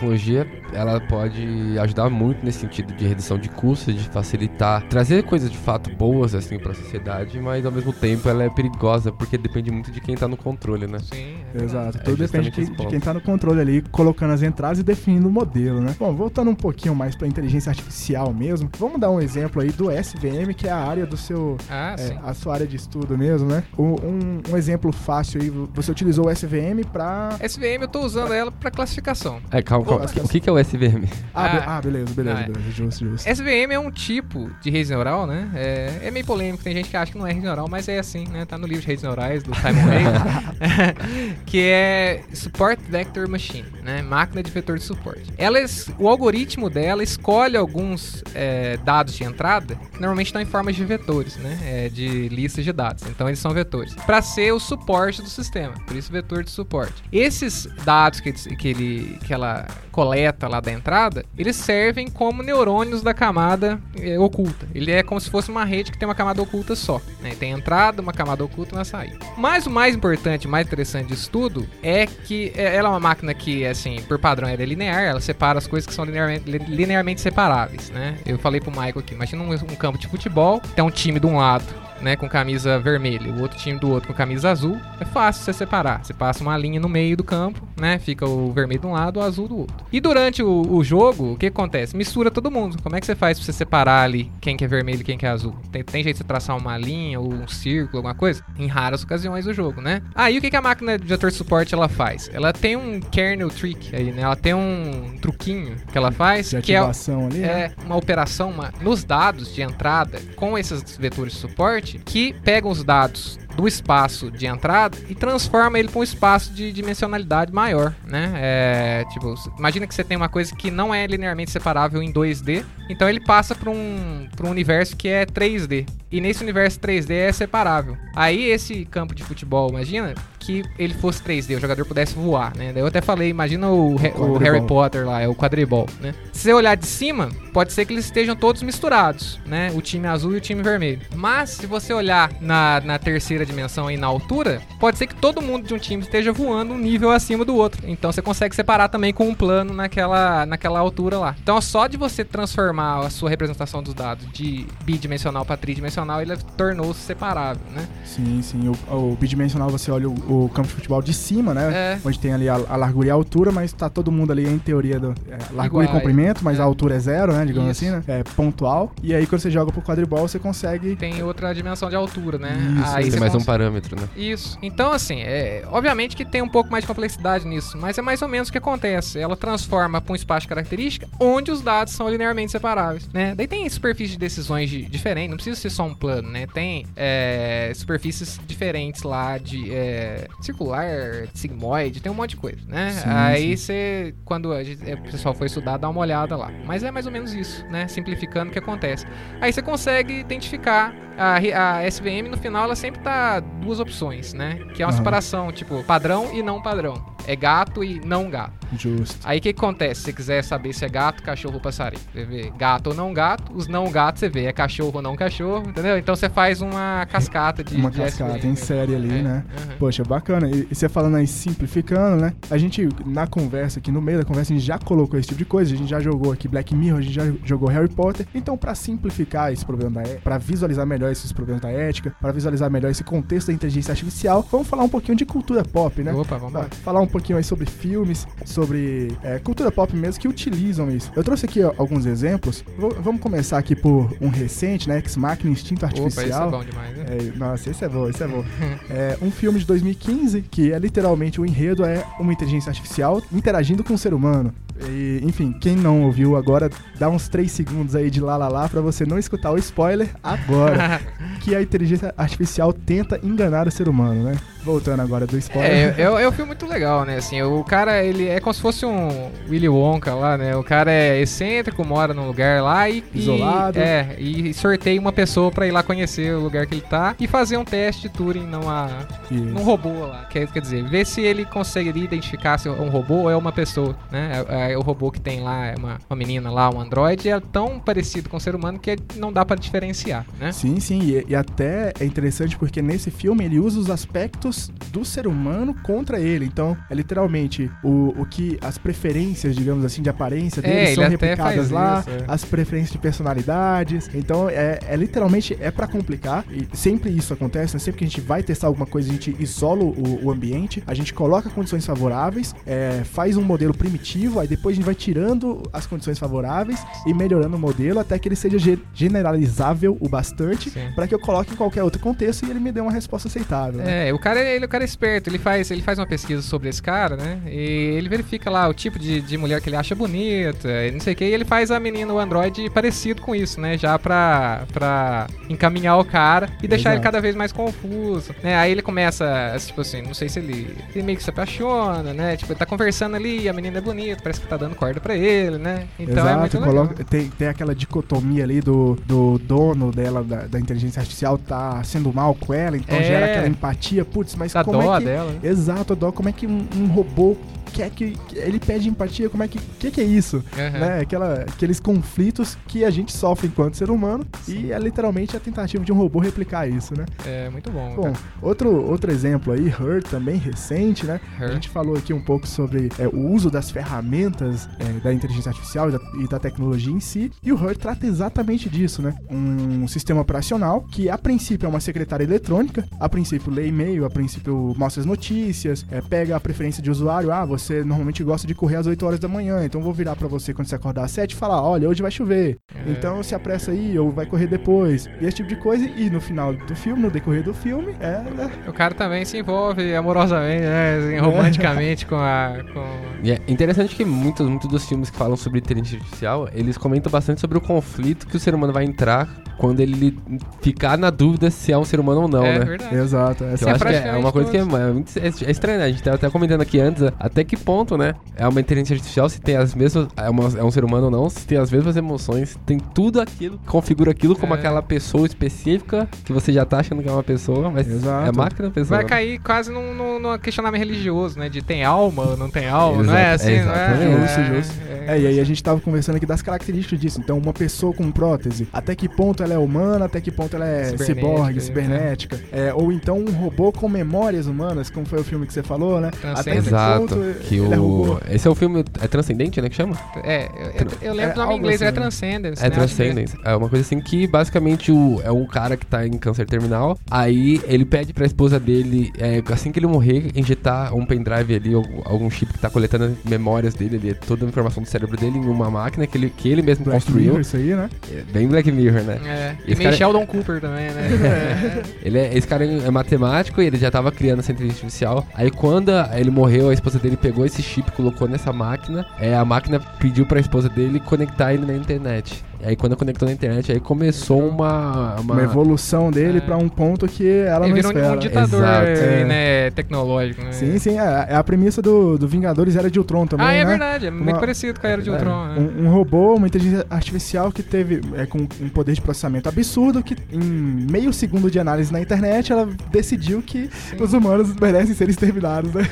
[SPEAKER 2] Tecnologia, ela pode ajudar muito nesse sentido de redução de custos, de facilitar, trazer coisas de fato boas assim para a sociedade, mas ao mesmo tempo ela é perigosa porque depende muito de quem tá no controle, né?
[SPEAKER 3] Sim.
[SPEAKER 1] Exato,
[SPEAKER 2] É
[SPEAKER 1] tudo depende de, de quem tá no controle ali, colocando as entradas e definindo o modelo, né? Bom, voltando um pouquinho mais pra inteligência artificial mesmo, vamos dar um exemplo aí do SVM, que é a área do seu,
[SPEAKER 3] Ah,
[SPEAKER 1] é,
[SPEAKER 3] sim.
[SPEAKER 1] a sua área de estudo mesmo, né? Um, um exemplo fácil aí, você utilizou o SVM pra...
[SPEAKER 3] SVM eu tô usando ela para classificação.
[SPEAKER 2] É, calma,
[SPEAKER 1] Pô,
[SPEAKER 2] O que, que é o SVM?
[SPEAKER 1] Ah, be-
[SPEAKER 3] Ah,
[SPEAKER 1] ah, beleza, beleza,
[SPEAKER 3] não, é.
[SPEAKER 1] beleza, justo, justo.
[SPEAKER 3] SVM é um tipo de rede neural, né? É, é meio polêmico, tem gente que acha que não é rede neural, mas é assim, né? Tá no livro de redes neurais do Simon Hay, que é Support Vector Machine, né? Máquina de vetor de suporte. Ela, o algoritmo dela escolhe alguns é, dados de entrada que normalmente estão em formas de vetores, né? É, de listas de dados. Então eles são vetores. Para ser o suporte do sistema, por isso vetor de suporte. Esses dados que, que, ele, que ela coleta lá da entrada, eles servem como neurônios da camada é, oculta. Ele é como se fosse uma rede que tem uma camada oculta só. Né? Tem entrada, uma camada oculta e uma saída. Mas o mais importante, mais interessante disso tudo é que é- ela é uma máquina que, assim, por padrão, ela é linear, ela separa as coisas que são linearmente, li- linearmente separáveis, né? Eu falei pro Michael aqui, imagina um, um campo de futebol, tem um time de um lado, né, com camisa vermelha, o outro time do outro com camisa azul, é fácil você separar. Você passa uma linha no meio do campo, né? Fica o vermelho de um lado, o azul do outro. E durante o, o jogo, o que acontece? Mistura todo mundo. Como é que você faz pra você separar ali quem que é vermelho e quem que é azul? Tem, tem jeito de você traçar uma linha ou um círculo, alguma coisa? Em raras ocasiões do jogo, né? Aí o que, que a máquina de vetor de suporte ela faz? Ela tem um kernel trick aí, né? Ela tem um truquinho que ela faz,
[SPEAKER 1] De
[SPEAKER 3] que é
[SPEAKER 1] ali, né?
[SPEAKER 3] é uma operação uma- nos dados de entrada com esses vetores de suporte que pegam os dados do espaço de entrada e transforma ele para um espaço de dimensionalidade maior, né? É, tipo, imagina que você tem uma coisa que não é linearmente separável em 2D, então ele passa para um, pra um universo que é 3D. E nesse universo 3D é separável. Aí esse campo de futebol, imagina que ele fosse 3D, o jogador pudesse voar, né? Daí eu até falei, imagina o, o
[SPEAKER 1] Quadribol.
[SPEAKER 3] Harry Potter lá, é o quadribol, né? Se você olhar de cima, pode ser que eles estejam todos misturados, né? O time azul e o time vermelho. Mas se você olhar na, na terceira dimensão aí na altura, pode ser que todo mundo de um time esteja voando um nível acima do outro. Então você consegue separar também com um plano naquela, naquela altura lá. Então só de você transformar a sua representação dos dados de bidimensional para tridimensional, ele tornou-se separável, né?
[SPEAKER 1] Sim, sim. O, o bidimensional você olha o, o campo de futebol de cima, né?
[SPEAKER 3] É.
[SPEAKER 1] Onde tem ali a, a largura e a altura, mas tá todo mundo ali em teoria do é, largura
[SPEAKER 3] Iguais.
[SPEAKER 1] e comprimento, mas
[SPEAKER 3] É.
[SPEAKER 1] a altura é zero, né? Digamos
[SPEAKER 3] Isso.
[SPEAKER 1] assim, né? É pontual. E aí quando você joga pro quadribol, você consegue.
[SPEAKER 3] Tem outra dimensão de altura, né?
[SPEAKER 1] Isso,
[SPEAKER 3] Aí
[SPEAKER 2] Tem mais um
[SPEAKER 3] cons-
[SPEAKER 2] parâmetro, né?
[SPEAKER 3] Isso. Então, assim, é, obviamente que tem um pouco mais de complexidade nisso, mas é mais ou menos o que acontece. Ela transforma para um espaço de característica onde os dados são linearmente separáveis, né? Daí tem superfícies de decisões de- diferentes, não precisa ser só um plano, né? Tem é, superfícies diferentes lá de é, circular, sigmoide, tem um monte de coisa, né?
[SPEAKER 1] Sim,
[SPEAKER 3] Aí você, quando a gente- é, o pessoal for estudar, dá uma olhada lá. Mas é mais ou menos isso, né? Simplificando o que acontece. Aí você consegue identificar a, a SVM no final, ela sempre tá duas opções, né? Que é uma separação, tipo, padrão e não padrão. É gato e não gato.
[SPEAKER 1] Justo.
[SPEAKER 3] Aí o que, que acontece? Se você quiser saber se é gato, cachorro ou passarinho, você vê gato ou não gato, os não gatos você vê é cachorro ou não cachorro, entendeu? Então você faz uma cascata de
[SPEAKER 1] Uma
[SPEAKER 3] de
[SPEAKER 1] cascata
[SPEAKER 3] SVM.
[SPEAKER 1] em série ali,
[SPEAKER 3] É,
[SPEAKER 1] né?
[SPEAKER 3] aham.
[SPEAKER 1] Poxa, bacana. E, e você falando aí, simplificando, né? A gente, na conversa aqui, no meio da conversa, a gente já colocou esse tipo de coisa. A gente já jogou aqui Black Mirror, a gente já jogou Harry Potter. Então, pra simplificar esse problema da ética, pra visualizar melhor esses problemas da ética, pra visualizar melhor esse contexto da inteligência artificial, vamos falar um pouquinho de cultura pop, né?
[SPEAKER 3] Opa, vamos lá.
[SPEAKER 1] Fa- Falar um pouquinho aí sobre filmes, sobre é, cultura pop mesmo que utilizam isso. Eu trouxe aqui ó, alguns exemplos. Vou- vamos começar aqui por um recente, né? Ex Machina Instinto
[SPEAKER 3] Opa, isso é
[SPEAKER 1] Artificial.
[SPEAKER 3] bom demais, né?
[SPEAKER 1] É, nossa, esse é bom, esse é bom. É um filme de 2015 que é literalmente o enredo é uma inteligência artificial interagindo com o ser humano. E, enfim, quem não ouviu agora, dá uns 3 segundos aí de lá lá lá pra você não escutar o spoiler agora. que a inteligência artificial tenta enganar o ser humano, né? Voltando agora do spoiler.
[SPEAKER 3] É, é, é um filme muito legal, né? Assim, o cara, ele é como se fosse um Willy Wonka lá, né? O cara é excêntrico, mora num lugar lá e... e-
[SPEAKER 1] Isolado.
[SPEAKER 3] é, e sorteia uma pessoa pra ir lá conhecer o lugar que ele tá e fazer um teste de Turing numa,
[SPEAKER 1] Isso.
[SPEAKER 3] num robô lá. Quer, quer dizer, ver se ele conseguiria identificar se é um robô ou é uma pessoa, né? É, é o robô que tem lá, é uma, uma menina lá, um androide, é tão parecido com o ser humano que não dá pra diferenciar, né?
[SPEAKER 1] Sim, sim, e, e até é interessante porque nesse filme ele usa os aspectos do ser humano contra ele. Então, é literalmente o, o que as preferências, digamos assim, de aparência dele
[SPEAKER 3] É,
[SPEAKER 1] são replicadas lá,
[SPEAKER 3] isso, é.
[SPEAKER 1] as preferências de personalidades. Então, é, é literalmente é para complicar. E sempre isso acontece, né? Sempre que a gente vai testar alguma coisa, a gente isola o, o ambiente, a gente coloca condições favoráveis, é, faz um modelo primitivo, aí depois a gente vai tirando as condições favoráveis e melhorando o modelo até que ele seja ge- generalizável o bastante para que eu coloque em qualquer outro contexto e ele me dê uma resposta aceitável. né?
[SPEAKER 3] É, o cara, ele é o cara esperto, ele faz, ele faz uma pesquisa sobre esse cara, né? E ele verifica lá o tipo de, de mulher que ele acha bonita, e não sei o que, e ele faz a menina, o Android, parecido com isso, né? Já pra, pra encaminhar o cara e deixar
[SPEAKER 1] Exato.
[SPEAKER 3] ele cada vez mais confuso, né? Aí ele começa, tipo assim, não sei se ele, ele meio que se apaixona, né? Tipo, ele tá conversando ali, a menina é bonita, parece que tá dando corda pra ele, né? Então é muito
[SPEAKER 1] Exato,
[SPEAKER 3] legal.
[SPEAKER 1] coloca- tem, tem aquela dicotomia ali do, do dono dela, da, da inteligência artificial, tá sendo mal com ela, então
[SPEAKER 3] É.
[SPEAKER 1] gera aquela empatia. Putz, mas
[SPEAKER 3] Dá
[SPEAKER 1] como
[SPEAKER 3] dó
[SPEAKER 1] é que.
[SPEAKER 3] dela, né?
[SPEAKER 1] Exato, a dó. Como é que um, um robô quer que. Ele pede empatia? Como é que. O que, que é isso?
[SPEAKER 3] Aham.
[SPEAKER 1] Né? Aquela, aqueles conflitos que a gente sofre enquanto ser humano e é literalmente a tentativa de um robô replicar isso, né?
[SPEAKER 3] É muito bom.
[SPEAKER 1] Bom,
[SPEAKER 3] cara.
[SPEAKER 1] outro, outro exemplo aí, Her, também recente, né? A
[SPEAKER 3] Her.
[SPEAKER 1] gente falou aqui um pouco sobre é, o uso das ferramentas é, da inteligência artificial e da, e da tecnologia em si, e o Her trata exatamente disso, né? Um sistema operacional que, a princípio, é uma secretária eletrônica, a princípio lê e-mail, a princípio mostra as notícias, é, pega a preferência de usuário, ah, você normalmente gosta de correr às 8 horas da manhã, então vou virar pra você quando você acordar às 7 e falar, olha, hoje vai chover,
[SPEAKER 3] É.
[SPEAKER 1] então se apressa aí ou vai correr depois, e esse tipo de coisa, e no final do filme, no decorrer do filme, é... né,
[SPEAKER 3] O cara também se envolve amorosamente, né? assim, romanticamente com a. Com...
[SPEAKER 2] E é interessante que muitos, muitos dos filmes que falam sobre inteligência artificial, eles comentam bastante sobre o conflito que o ser humano vai entrar quando ele ficar na dúvida se é um ser humano ou não,
[SPEAKER 3] é
[SPEAKER 2] né?
[SPEAKER 3] verdade.
[SPEAKER 1] Exato, essa
[SPEAKER 2] eu
[SPEAKER 3] é
[SPEAKER 2] acho que é uma coisa que é, é muito é, é estranha, né? A gente tava até comentando aqui antes, até que ponto, né? É uma inteligência artificial, se tem as mesmas. É, uma- é um ser humano ou não, se tem as mesmas emoções, tem tudo aquilo, configura aquilo como
[SPEAKER 3] É.
[SPEAKER 2] aquela pessoa específica que você já tá achando que é uma pessoa, mas
[SPEAKER 1] Exato.
[SPEAKER 2] é máquina ou pessoa.
[SPEAKER 3] Vai
[SPEAKER 2] né?
[SPEAKER 3] cair quase num, num, num questionamento religioso, né? De tem alma ou não tem alma, não
[SPEAKER 2] Exato,
[SPEAKER 3] é assim,
[SPEAKER 2] é
[SPEAKER 3] não é?
[SPEAKER 2] exatamente.
[SPEAKER 1] Justo, justo.
[SPEAKER 3] É,
[SPEAKER 1] É, e aí a gente tava conversando aqui das características disso. Então, uma pessoa com prótese, até que ponto ela é humana, até que ponto ela é
[SPEAKER 3] Cibernética,
[SPEAKER 1] ciborgue,
[SPEAKER 3] é.
[SPEAKER 1] cibernética. É, ou então um robô com memórias humanas, como foi o filme que você falou, né? Até que ponto
[SPEAKER 2] Que
[SPEAKER 1] ele é
[SPEAKER 2] o. Esse é o filme. É Transcendente, né? Que chama?
[SPEAKER 3] É, eu, eu- eu lembro
[SPEAKER 1] É
[SPEAKER 3] do nome em inglês,
[SPEAKER 1] assim,
[SPEAKER 3] é? Transcendence.
[SPEAKER 2] É
[SPEAKER 3] né? Que
[SPEAKER 2] Transcendence. É uma coisa assim que basicamente o, é um cara que tá em câncer terminal. Aí ele pede pra esposa dele, é, assim que ele morrer, injetar um pendrive ali, ou algum chip que tá coletando as memórias dele, ali, toda a informação do cérebro dele em uma máquina que ele, que ele mesmo
[SPEAKER 1] Black
[SPEAKER 2] construiu.
[SPEAKER 1] Mirror, isso aí, né?
[SPEAKER 2] É Bem Black Mirror, né?
[SPEAKER 3] É, e
[SPEAKER 2] Esse
[SPEAKER 3] meio
[SPEAKER 2] cara-
[SPEAKER 3] Sheldon Cooper também, né?
[SPEAKER 2] Ele é, esse cara é matemático e ele já tava criando essa inteligência artificial. Aí quando ele morreu, a esposa dele pegou esse chip, colocou nessa máquina. É, a máquina pediu pra esposa dele conectar ele na internet. Aí quando conectou na internet, aí começou uma... Uma,
[SPEAKER 1] Uma evolução dele
[SPEAKER 3] É.
[SPEAKER 1] pra um ponto que ela
[SPEAKER 3] Ele
[SPEAKER 1] não
[SPEAKER 3] virou
[SPEAKER 1] espera.
[SPEAKER 3] um ditador
[SPEAKER 2] Exato.
[SPEAKER 3] eh,
[SPEAKER 1] É.
[SPEAKER 3] né, tecnológico, né?
[SPEAKER 1] Sim, sim, é, é a premissa do, do Vingadores Era de Ultron também,
[SPEAKER 3] Ah, é
[SPEAKER 1] né?
[SPEAKER 3] verdade, é muito
[SPEAKER 1] Uma-
[SPEAKER 3] parecido com a Era de
[SPEAKER 1] É,
[SPEAKER 3] Ultron. né?
[SPEAKER 1] um, um robô, uma inteligência artificial que teve é, com um poder de processamento absurdo, que em meio segundo de análise na internet, ela decidiu que os humanos merecem ser exterminados, né?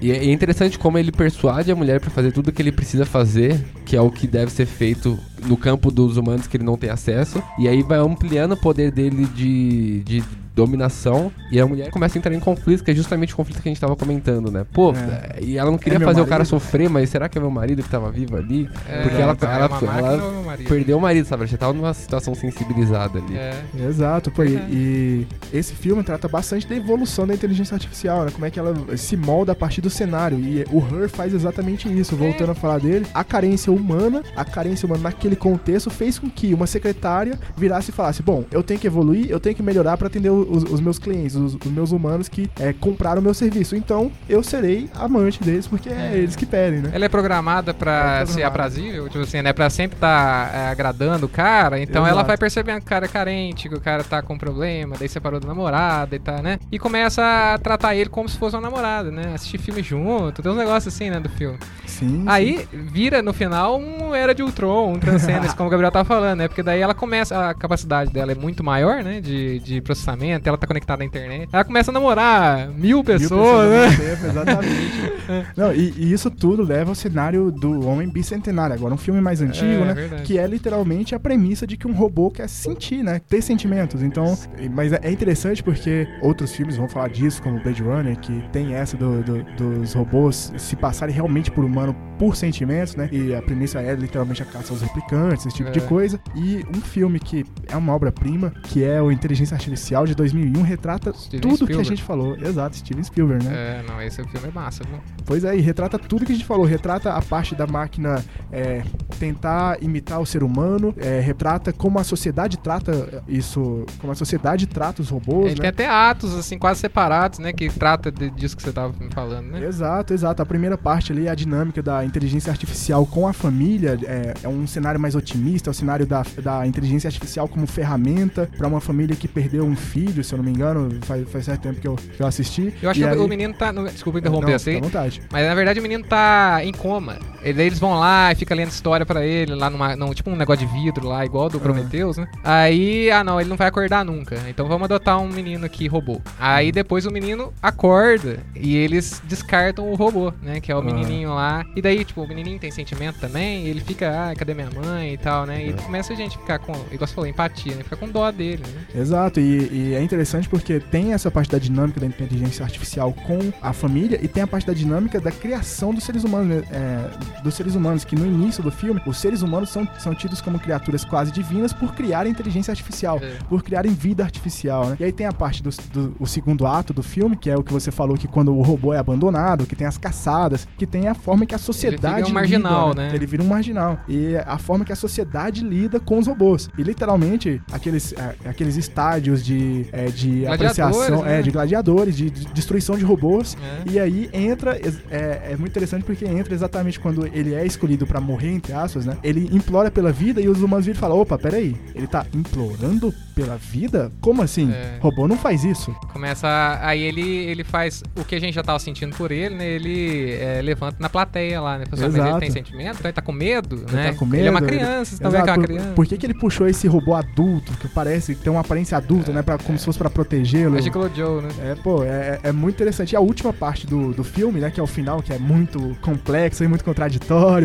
[SPEAKER 2] E é interessante como ele persuade a mulher pra fazer tudo o que ele precisa fazer, que é o que deve ser feito no campo dos humanos que ele não tem acesso. E aí vai ampliando o poder dele de, de dominação. E a mulher começa a entrar em conflitos, que é justamente o conflito que a gente tava comentando, né? Pô,
[SPEAKER 1] É.
[SPEAKER 2] e ela não queria
[SPEAKER 1] meu
[SPEAKER 2] fazer o cara
[SPEAKER 1] marido?
[SPEAKER 2] sofrer, mas será que é meu marido que tava vivo ali?
[SPEAKER 3] É,
[SPEAKER 2] Porque ela,
[SPEAKER 3] então, é
[SPEAKER 2] ela, ela
[SPEAKER 3] meu marido?
[SPEAKER 2] perdeu o marido, sabe? Ela já tava numa situação sensibilizada ali.
[SPEAKER 3] É.
[SPEAKER 1] Exato, pô, e,
[SPEAKER 3] Verdade.
[SPEAKER 1] e esse filme trata bastante da evolução da inteligência artificial, né? Como é que ela se molda a partir do cenário. E o Her faz exatamente isso. Voltando a falar dele, a carência humana, a carência humana naquele contexto fez com que uma secretária virasse e falasse: Bom, eu tenho que evoluir, eu tenho que melhorar para atender os, os meus clientes, os, os meus humanos que é, compraram o meu serviço. Então eu serei amante deles, porque é,
[SPEAKER 3] É.
[SPEAKER 1] eles que pedem, né?
[SPEAKER 3] Ela é programada pra
[SPEAKER 1] É
[SPEAKER 3] ser aprazível, tipo assim, né? Pra sempre estar agradando o cara. Então ela
[SPEAKER 1] Exato.
[SPEAKER 3] vai percebendo que o cara é carente, que o cara tá com problema, daí separou da namorada e tá, né? E começa a tratar ele como se fosse uma namorada, né? Assistir filme junto, tem uns negócios assim, né, do filme.
[SPEAKER 1] Sim.
[SPEAKER 3] Aí vira no final um Era de Ultron, um Transcendence, como o Gabriel tava falando, né? Porque daí ela começa, a capacidade dela é muito maior, né? De, de processamento, ela tá conectada à internet. Ela começa a namorar mil
[SPEAKER 1] Mil
[SPEAKER 3] pessoas, né?
[SPEAKER 1] tempo, exatamente. Não, e, e isso tudo leva ao cenário do Homem Bicentenário. Agora, um filme mais antigo,
[SPEAKER 3] É,
[SPEAKER 1] né?
[SPEAKER 3] verdade.
[SPEAKER 1] Que é literalmente a premissa de que um robô quer sentir, né? Ter sentimentos. Então, mas é interessante porque outros filmes vão falar disso, como Blade Runner, que tem essa do- do- dos robôs se passarem realmente por humano por sentimentos, né? E a premissa é literalmente a caça aos replicantes, esse tipo de
[SPEAKER 3] É.
[SPEAKER 1] coisa. E um filme que é uma obra-prima, que é o Inteligência Artificial de 2001, retrata
[SPEAKER 3] Steven
[SPEAKER 1] tudo que a
[SPEAKER 3] Spielberg.
[SPEAKER 1] gente falou. Exato, Steven Spielberg, né?
[SPEAKER 3] É, não, esse filme é massa, viu?
[SPEAKER 1] Pois é, e retrata tudo que a gente falou. Retrata a parte da máquina é, tentar imitar o ser humano, é, retrata como a sociedade trata isso, como a sociedade trata os robôs,
[SPEAKER 3] Ele tem
[SPEAKER 1] né?
[SPEAKER 3] até atos, assim, quase separados, né? Que trata de- disso que você tava me falando, né?
[SPEAKER 1] Exato, exato. A primeira parte ali é a dinâmica da inteligência artificial com a família. É, é um cenário mais otimista, é o cenário da, da inteligência artificial como ferramenta para uma família que perdeu um filho, se eu não me engano, faz, faz certo tempo que eu, que eu assisti.
[SPEAKER 3] Eu acho que
[SPEAKER 1] aí-
[SPEAKER 3] o menino tá. no- Desculpa interromper
[SPEAKER 1] Não,
[SPEAKER 3] assim.
[SPEAKER 1] fica à vontade.
[SPEAKER 3] Mas na verdade o menino tá em coma. Daí eles vão lá e fica lendo história pra ele, lá numa. Num, tipo um negócio de vidro lá, igual do Prometheus, né? Aí, ah não, ele não vai acordar nunca. Então vamos adotar um menino aqui robô. Aí depois o menino acorda e eles descartam o robô, né? Que é o menininho lá. E daí, tipo, o menininho tem sentimento também. E ele fica, ah, cadê minha mãe e tal, né? E começa a gente ficar com, igual você falou, empatia, né? Fica com dó dele, né?
[SPEAKER 1] Exato, e, e é interessante porque tem essa parte da dinâmica da inteligência artificial com a família e tem a parte da dinâmica da criação dos seres humanos, né? É, dos seres humanos, que no início do filme, os seres humanos são, são tidos como criaturas quase divinas por criarem inteligência artificial,
[SPEAKER 3] É.
[SPEAKER 1] por criarem vida artificial, né? E aí tem a parte do, do o segundo ato do filme, que é o que você falou, que quando o robô é abandonado, que tem as caçadas, que tem a forma que a sociedade
[SPEAKER 3] vira um marginal,
[SPEAKER 1] lida,
[SPEAKER 3] né?
[SPEAKER 1] Ele vira um marginal. E a forma que a sociedade lida com os robôs. E literalmente, aqueles, é, aqueles estádios de, é, de apreciação,
[SPEAKER 3] né?
[SPEAKER 1] é, de gladiadores, de, de destruição de robôs.
[SPEAKER 3] É.
[SPEAKER 1] E aí entra, é, é muito interessante porque entra exatamente quando ele é escolhido pra morrer, entre aspas, né? Ele implora pela vida e os humanos viram e falam: opa, peraí, ele tá implorando pela vida? Como assim?
[SPEAKER 3] É.
[SPEAKER 1] Robô não faz isso.
[SPEAKER 3] Começa. a- Aí ele, ele faz o que a gente já tava sentindo por ele, né? Ele é, levanta na plateia lá, né? Pessoal, mas ele
[SPEAKER 1] Exato.
[SPEAKER 3] tem sentimento, então ele tá com medo,
[SPEAKER 1] Ele
[SPEAKER 3] né?
[SPEAKER 1] tá com
[SPEAKER 3] Ele é uma
[SPEAKER 1] medo, ele-
[SPEAKER 3] criança, você tá vendo que é
[SPEAKER 1] Exato,
[SPEAKER 3] uma
[SPEAKER 1] por-
[SPEAKER 3] criança.
[SPEAKER 1] Por que, que ele puxou esse robô adulto, que parece tem uma aparência adulta, né? Pra, como se fosse pra protegê-lo?
[SPEAKER 3] É Gigolo Joe, né?
[SPEAKER 1] É, pô, é, é muito interessante. E a última parte do, do filme, né, que é o final, que é muito complexo e muito contraditório,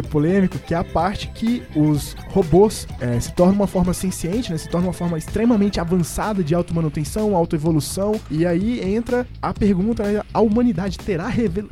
[SPEAKER 1] polêmico, que é a parte que os robôs é, se tornam uma forma senciente, né, se tornam uma forma extremamente avançada de automanutenção, autoevolução. E aí entra a pergunta, né, a humanidade terá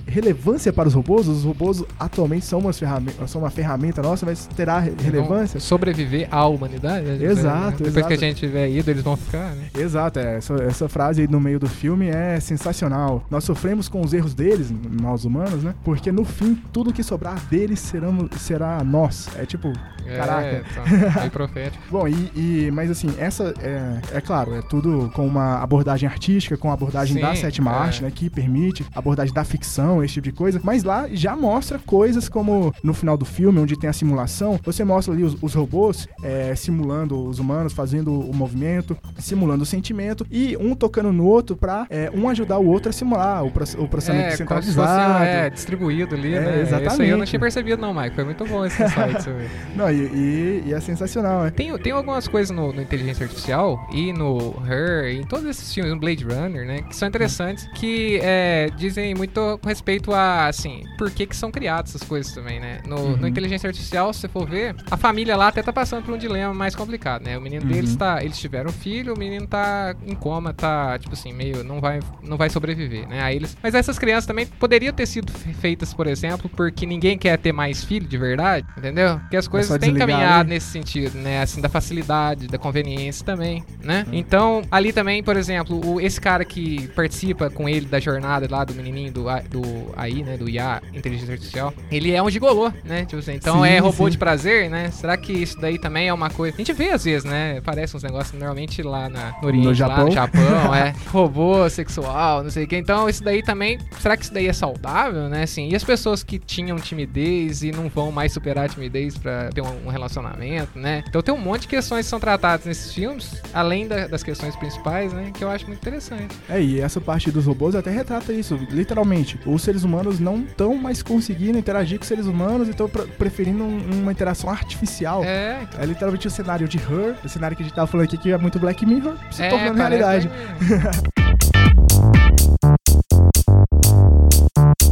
[SPEAKER 1] relevância para os robôs? Os robôs atualmente são, umas ferramentas, são uma ferramenta nossa, mas terá re- relevância?
[SPEAKER 3] Sobreviver à humanidade. né?
[SPEAKER 1] Exato,
[SPEAKER 3] Depois
[SPEAKER 1] exato.
[SPEAKER 3] que a gente tiver ido, eles vão ficar, né?
[SPEAKER 1] Exato, é, essa, essa frase aí no meio do filme é sensacional. Nós sofremos com os erros deles, nós humanos, né? Porque no fim, tudo que sobrar deles serão, será nós. É tipo, caraca.
[SPEAKER 3] É, então, meio profético.
[SPEAKER 1] Bom, e, e- mas assim, essa é, é claro, é tudo com uma abordagem artística, com a abordagem
[SPEAKER 3] Sim,
[SPEAKER 1] da sétima
[SPEAKER 3] é.
[SPEAKER 1] arte, né? Que permite abordagem da ficção, esse tipo de coisa. Mas lá já mostra coisas como no final do filme, onde tem a simulação, você mostra ali os, os robôs é, simulando os humanos, fazendo o movimento, simulando o sentimento, e um tocando no outro pra é, um ajudar o outro a simular o, o processamento
[SPEAKER 3] É, se fosse
[SPEAKER 1] centralizado.
[SPEAKER 3] é, distribuído ali,
[SPEAKER 1] É,
[SPEAKER 3] né? Isso aí eu não
[SPEAKER 1] exatamente.
[SPEAKER 3] tinha percebido, não, Mike. Foi muito bom esse insight.
[SPEAKER 1] Não, e, e- e é sensacional, né?
[SPEAKER 3] Tem, tem algumas coisas no, no Inteligência Artificial e no Her, e em todos esses filmes, no Blade Runner, né? Que são interessantes, que é, dizem muito com respeito a, assim, por que que são criadas essas coisas também, né? No,
[SPEAKER 1] Uhum.
[SPEAKER 3] no Inteligência Artificial, se você for ver, a família lá até tá passando por um dilema mais complicado, né? O menino
[SPEAKER 1] Uhum.
[SPEAKER 3] deles tá, eles tiveram um filho, o menino tá em coma, tá, tipo assim, meio, não vai, não vai sobreviver, né? Aí eles, mas essas crianças também poderiam ter sido fe- feitas, por exemplo, porque ninguém quer ter mais filho de verdade, entendeu? Porque as coisas
[SPEAKER 1] só
[SPEAKER 3] têm caminhado
[SPEAKER 1] ali.
[SPEAKER 3] nesse sentido, né? Assim, da facilidade, da conveniência também, né?
[SPEAKER 1] Hum.
[SPEAKER 3] Então, ali também, por exemplo, o, esse cara que participa com ele da jornada lá do menininho do, do AI, né? Do IA, Inteligência Artificial, ele é um gigolô, né? Tipo assim, então
[SPEAKER 1] Sim,
[SPEAKER 3] é robô
[SPEAKER 1] sim.
[SPEAKER 3] de prazer, né? Será que isso daí também é uma coisa... A gente vê às vezes, né? Parece uns negócios normalmente lá na, no Oriente, lá
[SPEAKER 1] Japão.
[SPEAKER 3] no Japão, é. Robô sexual, não sei o que. Então, isso daí também... Será que isso daí é saudável, né? Assim, e as pessoas que tinham timidez e não vão mais superar a timidez pra ter um, um relacionamento, né? Então tem um monte de questões que são tratadas nesses filmes, além da- das questões principais, né? Que eu acho muito interessante.
[SPEAKER 1] É, e essa parte dos robôs até retrata isso, literalmente. Os seres humanos não estão mais conseguindo interagir com os seres humanos e estão pre- preferindo um- uma interação artificial. É.
[SPEAKER 3] É,
[SPEAKER 1] literalmente o cenário de Her, o cenário que a gente tava falando aqui que é muito Black Mirror, se
[SPEAKER 3] é,
[SPEAKER 1] tornando realidade.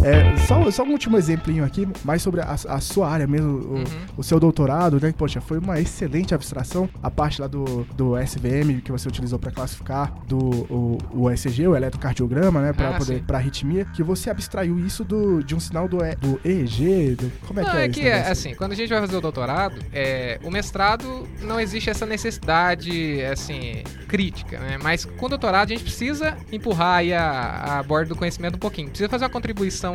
[SPEAKER 1] É, só, só um último exemplinho aqui, mais sobre a, a sua área mesmo, o,
[SPEAKER 3] Uhum.
[SPEAKER 1] o seu doutorado, né? Poxa, foi uma excelente abstração. A parte lá do, do SVM que você utilizou para classificar do o, o ECG, o eletrocardiograma, né? Para
[SPEAKER 3] Ah,
[SPEAKER 1] poder para arritmia, que você abstraiu isso do, de um sinal do, E- do EEG, do, como é
[SPEAKER 3] Não,
[SPEAKER 1] que é,
[SPEAKER 3] é que, é,
[SPEAKER 1] negócio?
[SPEAKER 3] assim, quando a gente vai fazer o doutorado, é, o mestrado não existe essa necessidade, assim, crítica, né? Mas com o doutorado a gente precisa empurrar aí a, a borda do conhecimento um pouquinho. Precisa fazer uma contribuição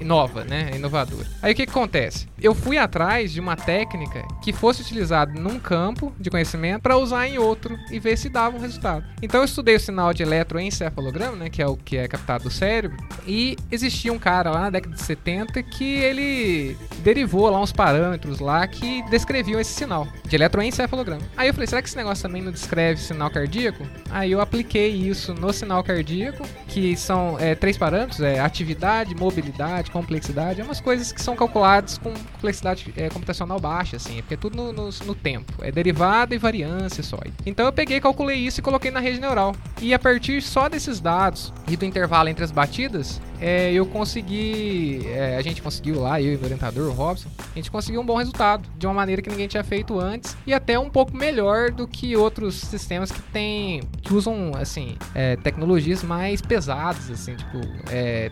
[SPEAKER 3] nova, né? Inovadora. Aí o que, que acontece? Eu fui atrás de uma técnica que fosse utilizada num campo de conhecimento para usar em outro e ver se dava um resultado. Então eu estudei o sinal de eletroencefalograma, né? Que é o que é captado do cérebro. E existia um cara lá na década de 70 que ele derivou lá uns parâmetros lá que descreviam esse sinal de eletroencefalograma. Aí eu falei, será que esse negócio também não descreve sinal cardíaco? Aí eu apliquei isso no sinal cardíaco, que são é, três parâmetros, é atividade, mobilidade, complexidade, é umas coisas que são calculadas com complexidade é, computacional baixa, assim, porque é tudo no, no- no tempo, é derivada e variância só. Então eu peguei, calculei isso e coloquei na rede neural. E a partir só desses dados e do intervalo entre as batidas, é, eu consegui, é, a gente conseguiu lá, eu e meu orientador, o Robson, a gente conseguiu um bom resultado, de uma maneira que ninguém tinha feito antes, e até um pouco melhor do que outros sistemas que tem, que usam, assim, é, tecnologias mais pesadas, assim, tipo, é,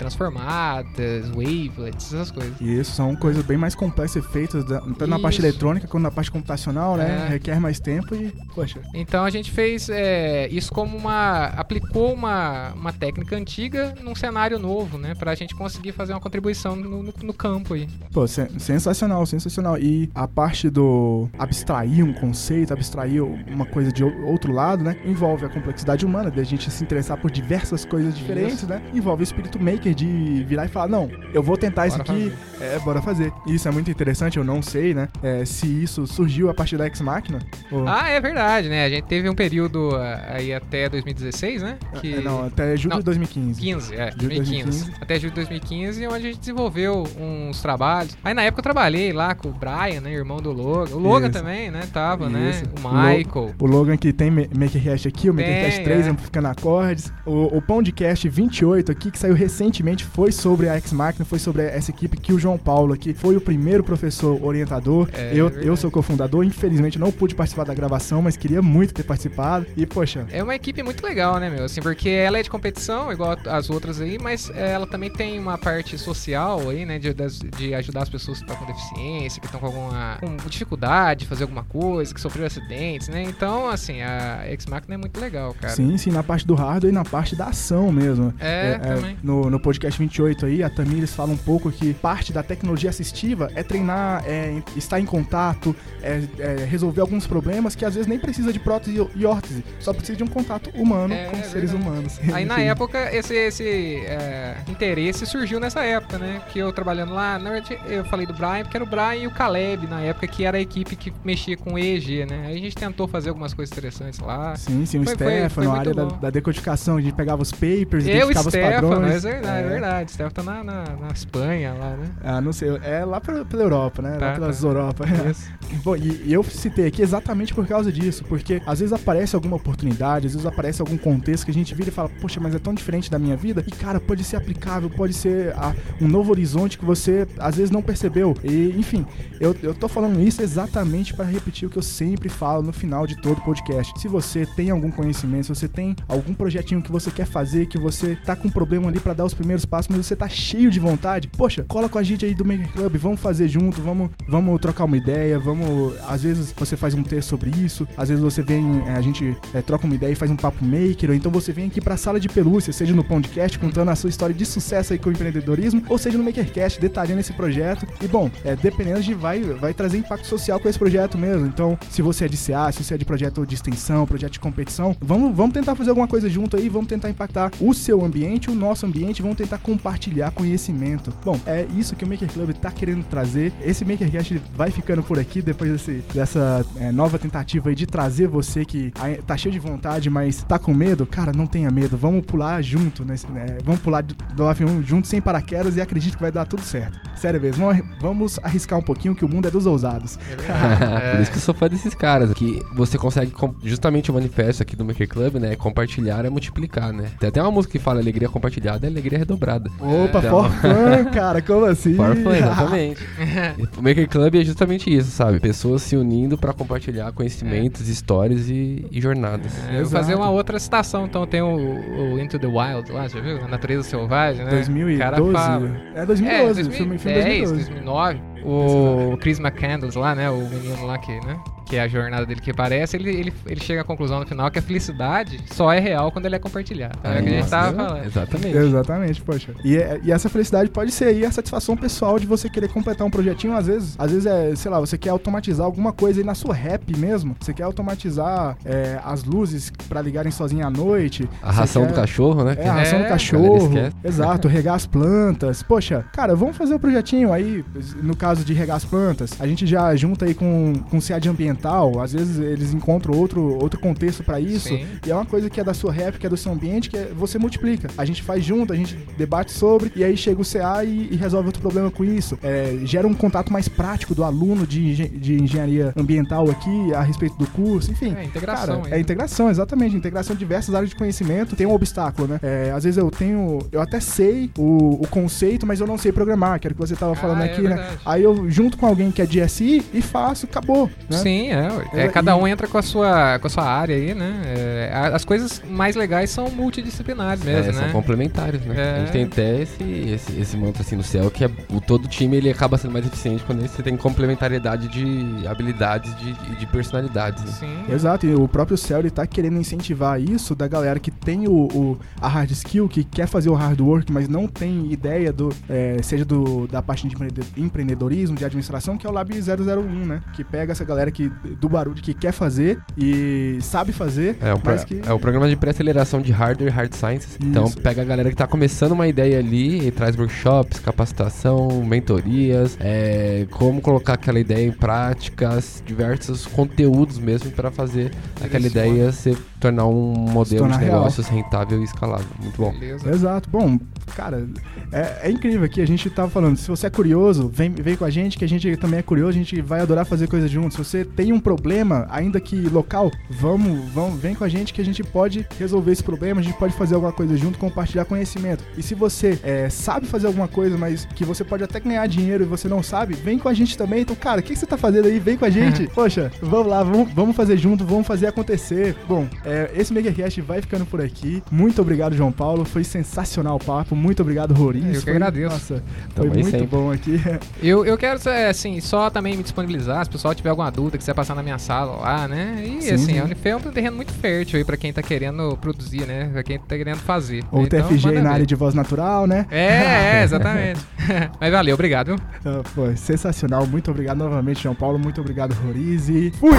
[SPEAKER 3] transformadas, wavelets, essas coisas.
[SPEAKER 1] E isso são coisas bem mais complexas e feitas, tanto na parte eletrônica quanto na parte computacional, né?
[SPEAKER 3] É.
[SPEAKER 1] Requer mais tempo e, poxa,
[SPEAKER 3] Então a gente fez é, isso como uma. aplicou uma, uma técnica antiga num cenário novo, né? Pra gente conseguir fazer uma contribuição no, no- no campo aí.
[SPEAKER 1] Pô, sen- sensacional, sensacional. E a parte do abstrair um conceito, abstrair uma coisa de outro lado, né? Envolve a complexidade humana, de a gente se interessar por diversas coisas diferentes,
[SPEAKER 3] Isso.
[SPEAKER 1] né? Envolve o espírito maker de virar e falar, não, eu vou tentar isso
[SPEAKER 3] Bora
[SPEAKER 1] aqui, é, bora fazer. Isso é muito interessante, eu não sei, né? é, se isso surgiu a partir da X-Machina. ou-
[SPEAKER 3] Ah, é verdade, né? A gente teve um período ah, aí até 2016, né? Que...
[SPEAKER 1] é, não, até julho
[SPEAKER 3] Não,
[SPEAKER 1] de 2015.
[SPEAKER 3] 15, é,
[SPEAKER 1] Julho de
[SPEAKER 3] 2015.
[SPEAKER 1] 2015.
[SPEAKER 3] Até julho de 2015, onde a gente desenvolveu uns trabalhos. Aí na época eu trabalhei lá com o Brian, né? Irmão do Logan. O Logan
[SPEAKER 1] Isso.
[SPEAKER 3] também, né? Tava, né?
[SPEAKER 1] Isso.
[SPEAKER 3] O
[SPEAKER 1] O
[SPEAKER 3] Michael.
[SPEAKER 1] O Logan que tem Ma- MakerCast aqui, o MakerCast 3,
[SPEAKER 3] é.
[SPEAKER 1] amplificando acordes. O, o Pondcast 28 aqui, que saiu recentemente, foi sobre a X-Machina, foi sobre essa equipe que o João Paulo aqui foi o primeiro professor orientador.
[SPEAKER 3] É,
[SPEAKER 1] eu,
[SPEAKER 3] verdade.
[SPEAKER 1] eu sou cofundador, infelizmente não pude participar da gravação, mas queria muito ter participado. E, poxa,
[SPEAKER 3] É uma equipe muito legal, né, meu? Assim, porque ela é de competição, igual as outras aí, mas é, ela também tem uma parte social aí, né? De, de ajudar as pessoas que estão com deficiência, que estão com alguma com dificuldade de fazer alguma coisa, que sofreram acidentes, né? Então, assim, a X-Machina é muito legal, cara.
[SPEAKER 1] sim, sim, na parte do hardware e na parte da ação mesmo.
[SPEAKER 3] É, também.
[SPEAKER 1] no, no podcast 28 aí, a Tamires fala um pouco que parte da tecnologia assistiva é treinar, é estar em contato, é, é resolver alguns problemas que às vezes nem precisa de prótese e órtese, só precisa de um contato humano
[SPEAKER 3] É,
[SPEAKER 1] com
[SPEAKER 3] é
[SPEAKER 1] seres
[SPEAKER 3] verdade.
[SPEAKER 1] humanos.
[SPEAKER 3] Aí na época, esse, esse é, interesse surgiu nessa época, né? Que eu trabalhando lá, na verdade, eu falei do Brian, porque era o Brian e o Caleb na época, que era a equipe que mexia com EEG, né? Aí a gente tentou fazer algumas coisas interessantes lá.
[SPEAKER 1] Sim, sim, o
[SPEAKER 3] Foi- foi-
[SPEAKER 1] Stefano,
[SPEAKER 3] foi
[SPEAKER 1] a
[SPEAKER 3] muito
[SPEAKER 1] área da, da decodificação, a gente pegava os papers,
[SPEAKER 3] Eu
[SPEAKER 1] identificava os
[SPEAKER 3] Stefano,
[SPEAKER 1] padrões.
[SPEAKER 3] é verdade, é
[SPEAKER 1] É.
[SPEAKER 3] verdade. Stefano tá na, na, na Espanha lá, né?
[SPEAKER 1] Ah, não sei, é lá pra, pela Europa, né?
[SPEAKER 3] Tá,
[SPEAKER 1] lá pelas
[SPEAKER 3] tá.
[SPEAKER 1] Europa.
[SPEAKER 3] Isso.
[SPEAKER 1] Bom, e, e eu citei aqui exatamente por causa disso, porque às vezes aparece alguma oportunidade, às vezes aparece algum contexto que a gente vira e fala, poxa, mas é tão diferente da minha vida, e cara, pode ser aplicável, pode ser ah, um novo horizonte que você às vezes não percebeu. E, enfim, eu, eu tô falando isso exatamente para repetir o que eu sempre falo no final de todo podcast. Se você tem algum conhecimento, se você tem algum projetinho que você quer fazer, que você tá com um problema ali para dar os primeiros passos, mas você tá cheio de vontade, poxa, cola com a gente aí do Maker Club, vamos fazer junto, vamos, vamos trocar uma ideia, vamos. Às vezes você faz um texto sobre isso, às vezes você vem, é, a gente é, troca uma ideia e faz um papo maker, ou então você vem aqui pra sala de pelúcia, seja no podcast, contando a sua história de sucesso aí com o empreendedorismo, ou seja no MakerCast, detalhando esse projeto. E bom, é, dependendo, gente vai, vai trazer impacto social com esse projeto mesmo. Então, se você é de CA, se você é de projeto de extensão, projeto de competição, vamos, vamos tentar fazer alguma coisa junto aí, vamos tentar impactar o seu ambiente, o nosso ambiente, vamos tentar compartilhar conhecimento. Bom, é isso que o Maker Club tá querendo trazer. Esse MakerCast vai ficando por aqui depois desse, dessa é, nova tentativa aí de trazer você que tá cheio de vontade, mas tá com medo. Cara, não tenha medo, vamos pular junto, né? vamos pular do F1 junto sem paraquedas e acredito que vai dar tudo certo. Sério mesmo, vamos arriscar um pouquinho que o mundo é dos ousados.
[SPEAKER 2] É Por isso que eu sou fã desses caras, que você consegue, justamente o manifesto aqui do Maker Club, né? Compartilhar é multiplicar, né? Tem até uma música que fala alegria compartilhada é alegria redobrada.
[SPEAKER 1] Opa, então... for fun, cara, como assim?
[SPEAKER 2] For fun, exatamente. o Maker Club é justamente isso, sabe? Pessoas se unindo para compartilhar conhecimentos, é. histórias e, e jornadas.
[SPEAKER 3] É, vou fazer uma outra citação, então tem o, o, Into the Wild lá, já viu? A natureza selvagem, né?
[SPEAKER 1] 2012. Fala... É 2012,
[SPEAKER 3] é, filme, filme 2010, 2009. O Chris McCandless lá, né? O menino lá que, né? Que é a jornada dele que parece, ele, ele, ele chega à conclusão no final que a felicidade só é real quando ele é compartilhado. É, é o que a gente tava falando.
[SPEAKER 2] Exatamente.
[SPEAKER 1] Exatamente, poxa. E, é, e, essa felicidade pode ser aí a satisfação pessoal de você querer completar um projetinho. Às vezes, às vezes é, sei lá, você quer automatizar alguma coisa aí na sua rap mesmo. Você quer automatizar é, as luzes para ligarem sozinho à noite.
[SPEAKER 2] A ração
[SPEAKER 1] quer...
[SPEAKER 2] do cachorro, né?
[SPEAKER 1] É, a ração do é, cachorro. Exato, regar as plantas. Poxa, cara, vamos fazer o um projetinho aí, no caso de regar as plantas. A gente já junta aí com, com CAD ambiental ambiental, às vezes eles encontram outro, outro contexto para isso. Sim. E é uma coisa que é da sua rap, que é do seu ambiente, que é, você multiplica. A gente faz junto, a gente debate sobre, e aí chega o CA e, e resolve outro problema com isso. É, gera um contato mais prático do aluno de, de engenharia ambiental aqui a respeito do curso, enfim.
[SPEAKER 3] É integração.
[SPEAKER 1] Cara, é integração, exatamente. Integração de diversas áreas de conhecimento. Tem um obstáculo, né? É, às vezes eu tenho, eu até sei o, o conceito, mas eu não sei programar, que era o que você estava falando ah, aqui, né? Aí eu junto com alguém que é de SI e faço, acabou. Né?
[SPEAKER 3] Sim, é. é cada um entra com a sua, com a sua área aí, né? É, as coisas mais legais são multidisciplinares mesmo, é,
[SPEAKER 2] né?
[SPEAKER 3] São
[SPEAKER 2] complementares, né? É. A gente tem até esse, esse, esse manto assim no céu, que é, o todo time ele acaba sendo mais eficiente quando você tem complementariedade de habilidades e de, de, personalidades. Né?
[SPEAKER 1] Sim. Exato, e o próprio céu ele tá querendo incentivar isso da galera que tem o, o, a hard skill, que quer fazer o hard work, mas não tem ideia do, é, seja do, da parte de empreendedorismo, de administração, que é o Lab 001, né? Que pega essa galera que, do barulho que quer fazer e sabe fazer.
[SPEAKER 2] É, o, que... é o programa de pré-aceleração de hardware e hard sciences. Isso. Então pega a galera que está começando uma ideia ali e traz workshops, capacitação, mentorias, é, como colocar aquela ideia em práticas, diversos conteúdos mesmo para fazer aquela ideia se tornar um modelo tornar de negócios real. rentável e escalável. Muito bom.
[SPEAKER 1] Beleza. Exato. Bom, cara, é, é, incrível aqui. A gente tava falando, se você é curioso, vem, vem com a gente, que a gente também é curioso, a gente vai adorar fazer coisas juntos. Se você tem um problema, ainda que local, vamos, vamos, vem com a gente que a gente pode resolver esse problema, a gente pode fazer alguma coisa junto, compartilhar conhecimento. E se você é, sabe fazer alguma coisa, mas que você pode até ganhar dinheiro e você não sabe, vem com a gente também. Então, cara, o que, que você tá fazendo aí? Vem com a gente. Poxa, vamos lá, vamos, vamos fazer junto, vamos fazer acontecer. Bom, é, esse MakerCast vai ficando por aqui. Muito obrigado, João Paulo. Foi sensacional o papo. Muito obrigado, Roriz.
[SPEAKER 3] Eu que
[SPEAKER 1] foi,
[SPEAKER 3] agradeço.
[SPEAKER 1] Nossa, foi muito bom aqui.
[SPEAKER 3] Eu, eu quero, assim, só também me disponibilizar. Se o pessoal tiver alguma dúvida, quiser passar na minha sala lá, né? E sim, assim, sim. a Unifei é um terreno muito fértil aí pra quem tá querendo produzir, né? Pra quem tá querendo fazer.
[SPEAKER 1] Ou então, TFG na área de voz natural, né?
[SPEAKER 3] É, é exatamente. Mas valeu, obrigado.
[SPEAKER 1] Uh, foi sensacional. Muito obrigado novamente, João Paulo. Muito obrigado, Roriz. E fui!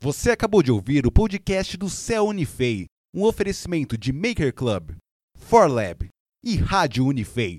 [SPEAKER 4] Você acabou de ouvir o podcast do Céu Unifei, um oferecimento de Maker Club, ForLab e Rádio Unifei.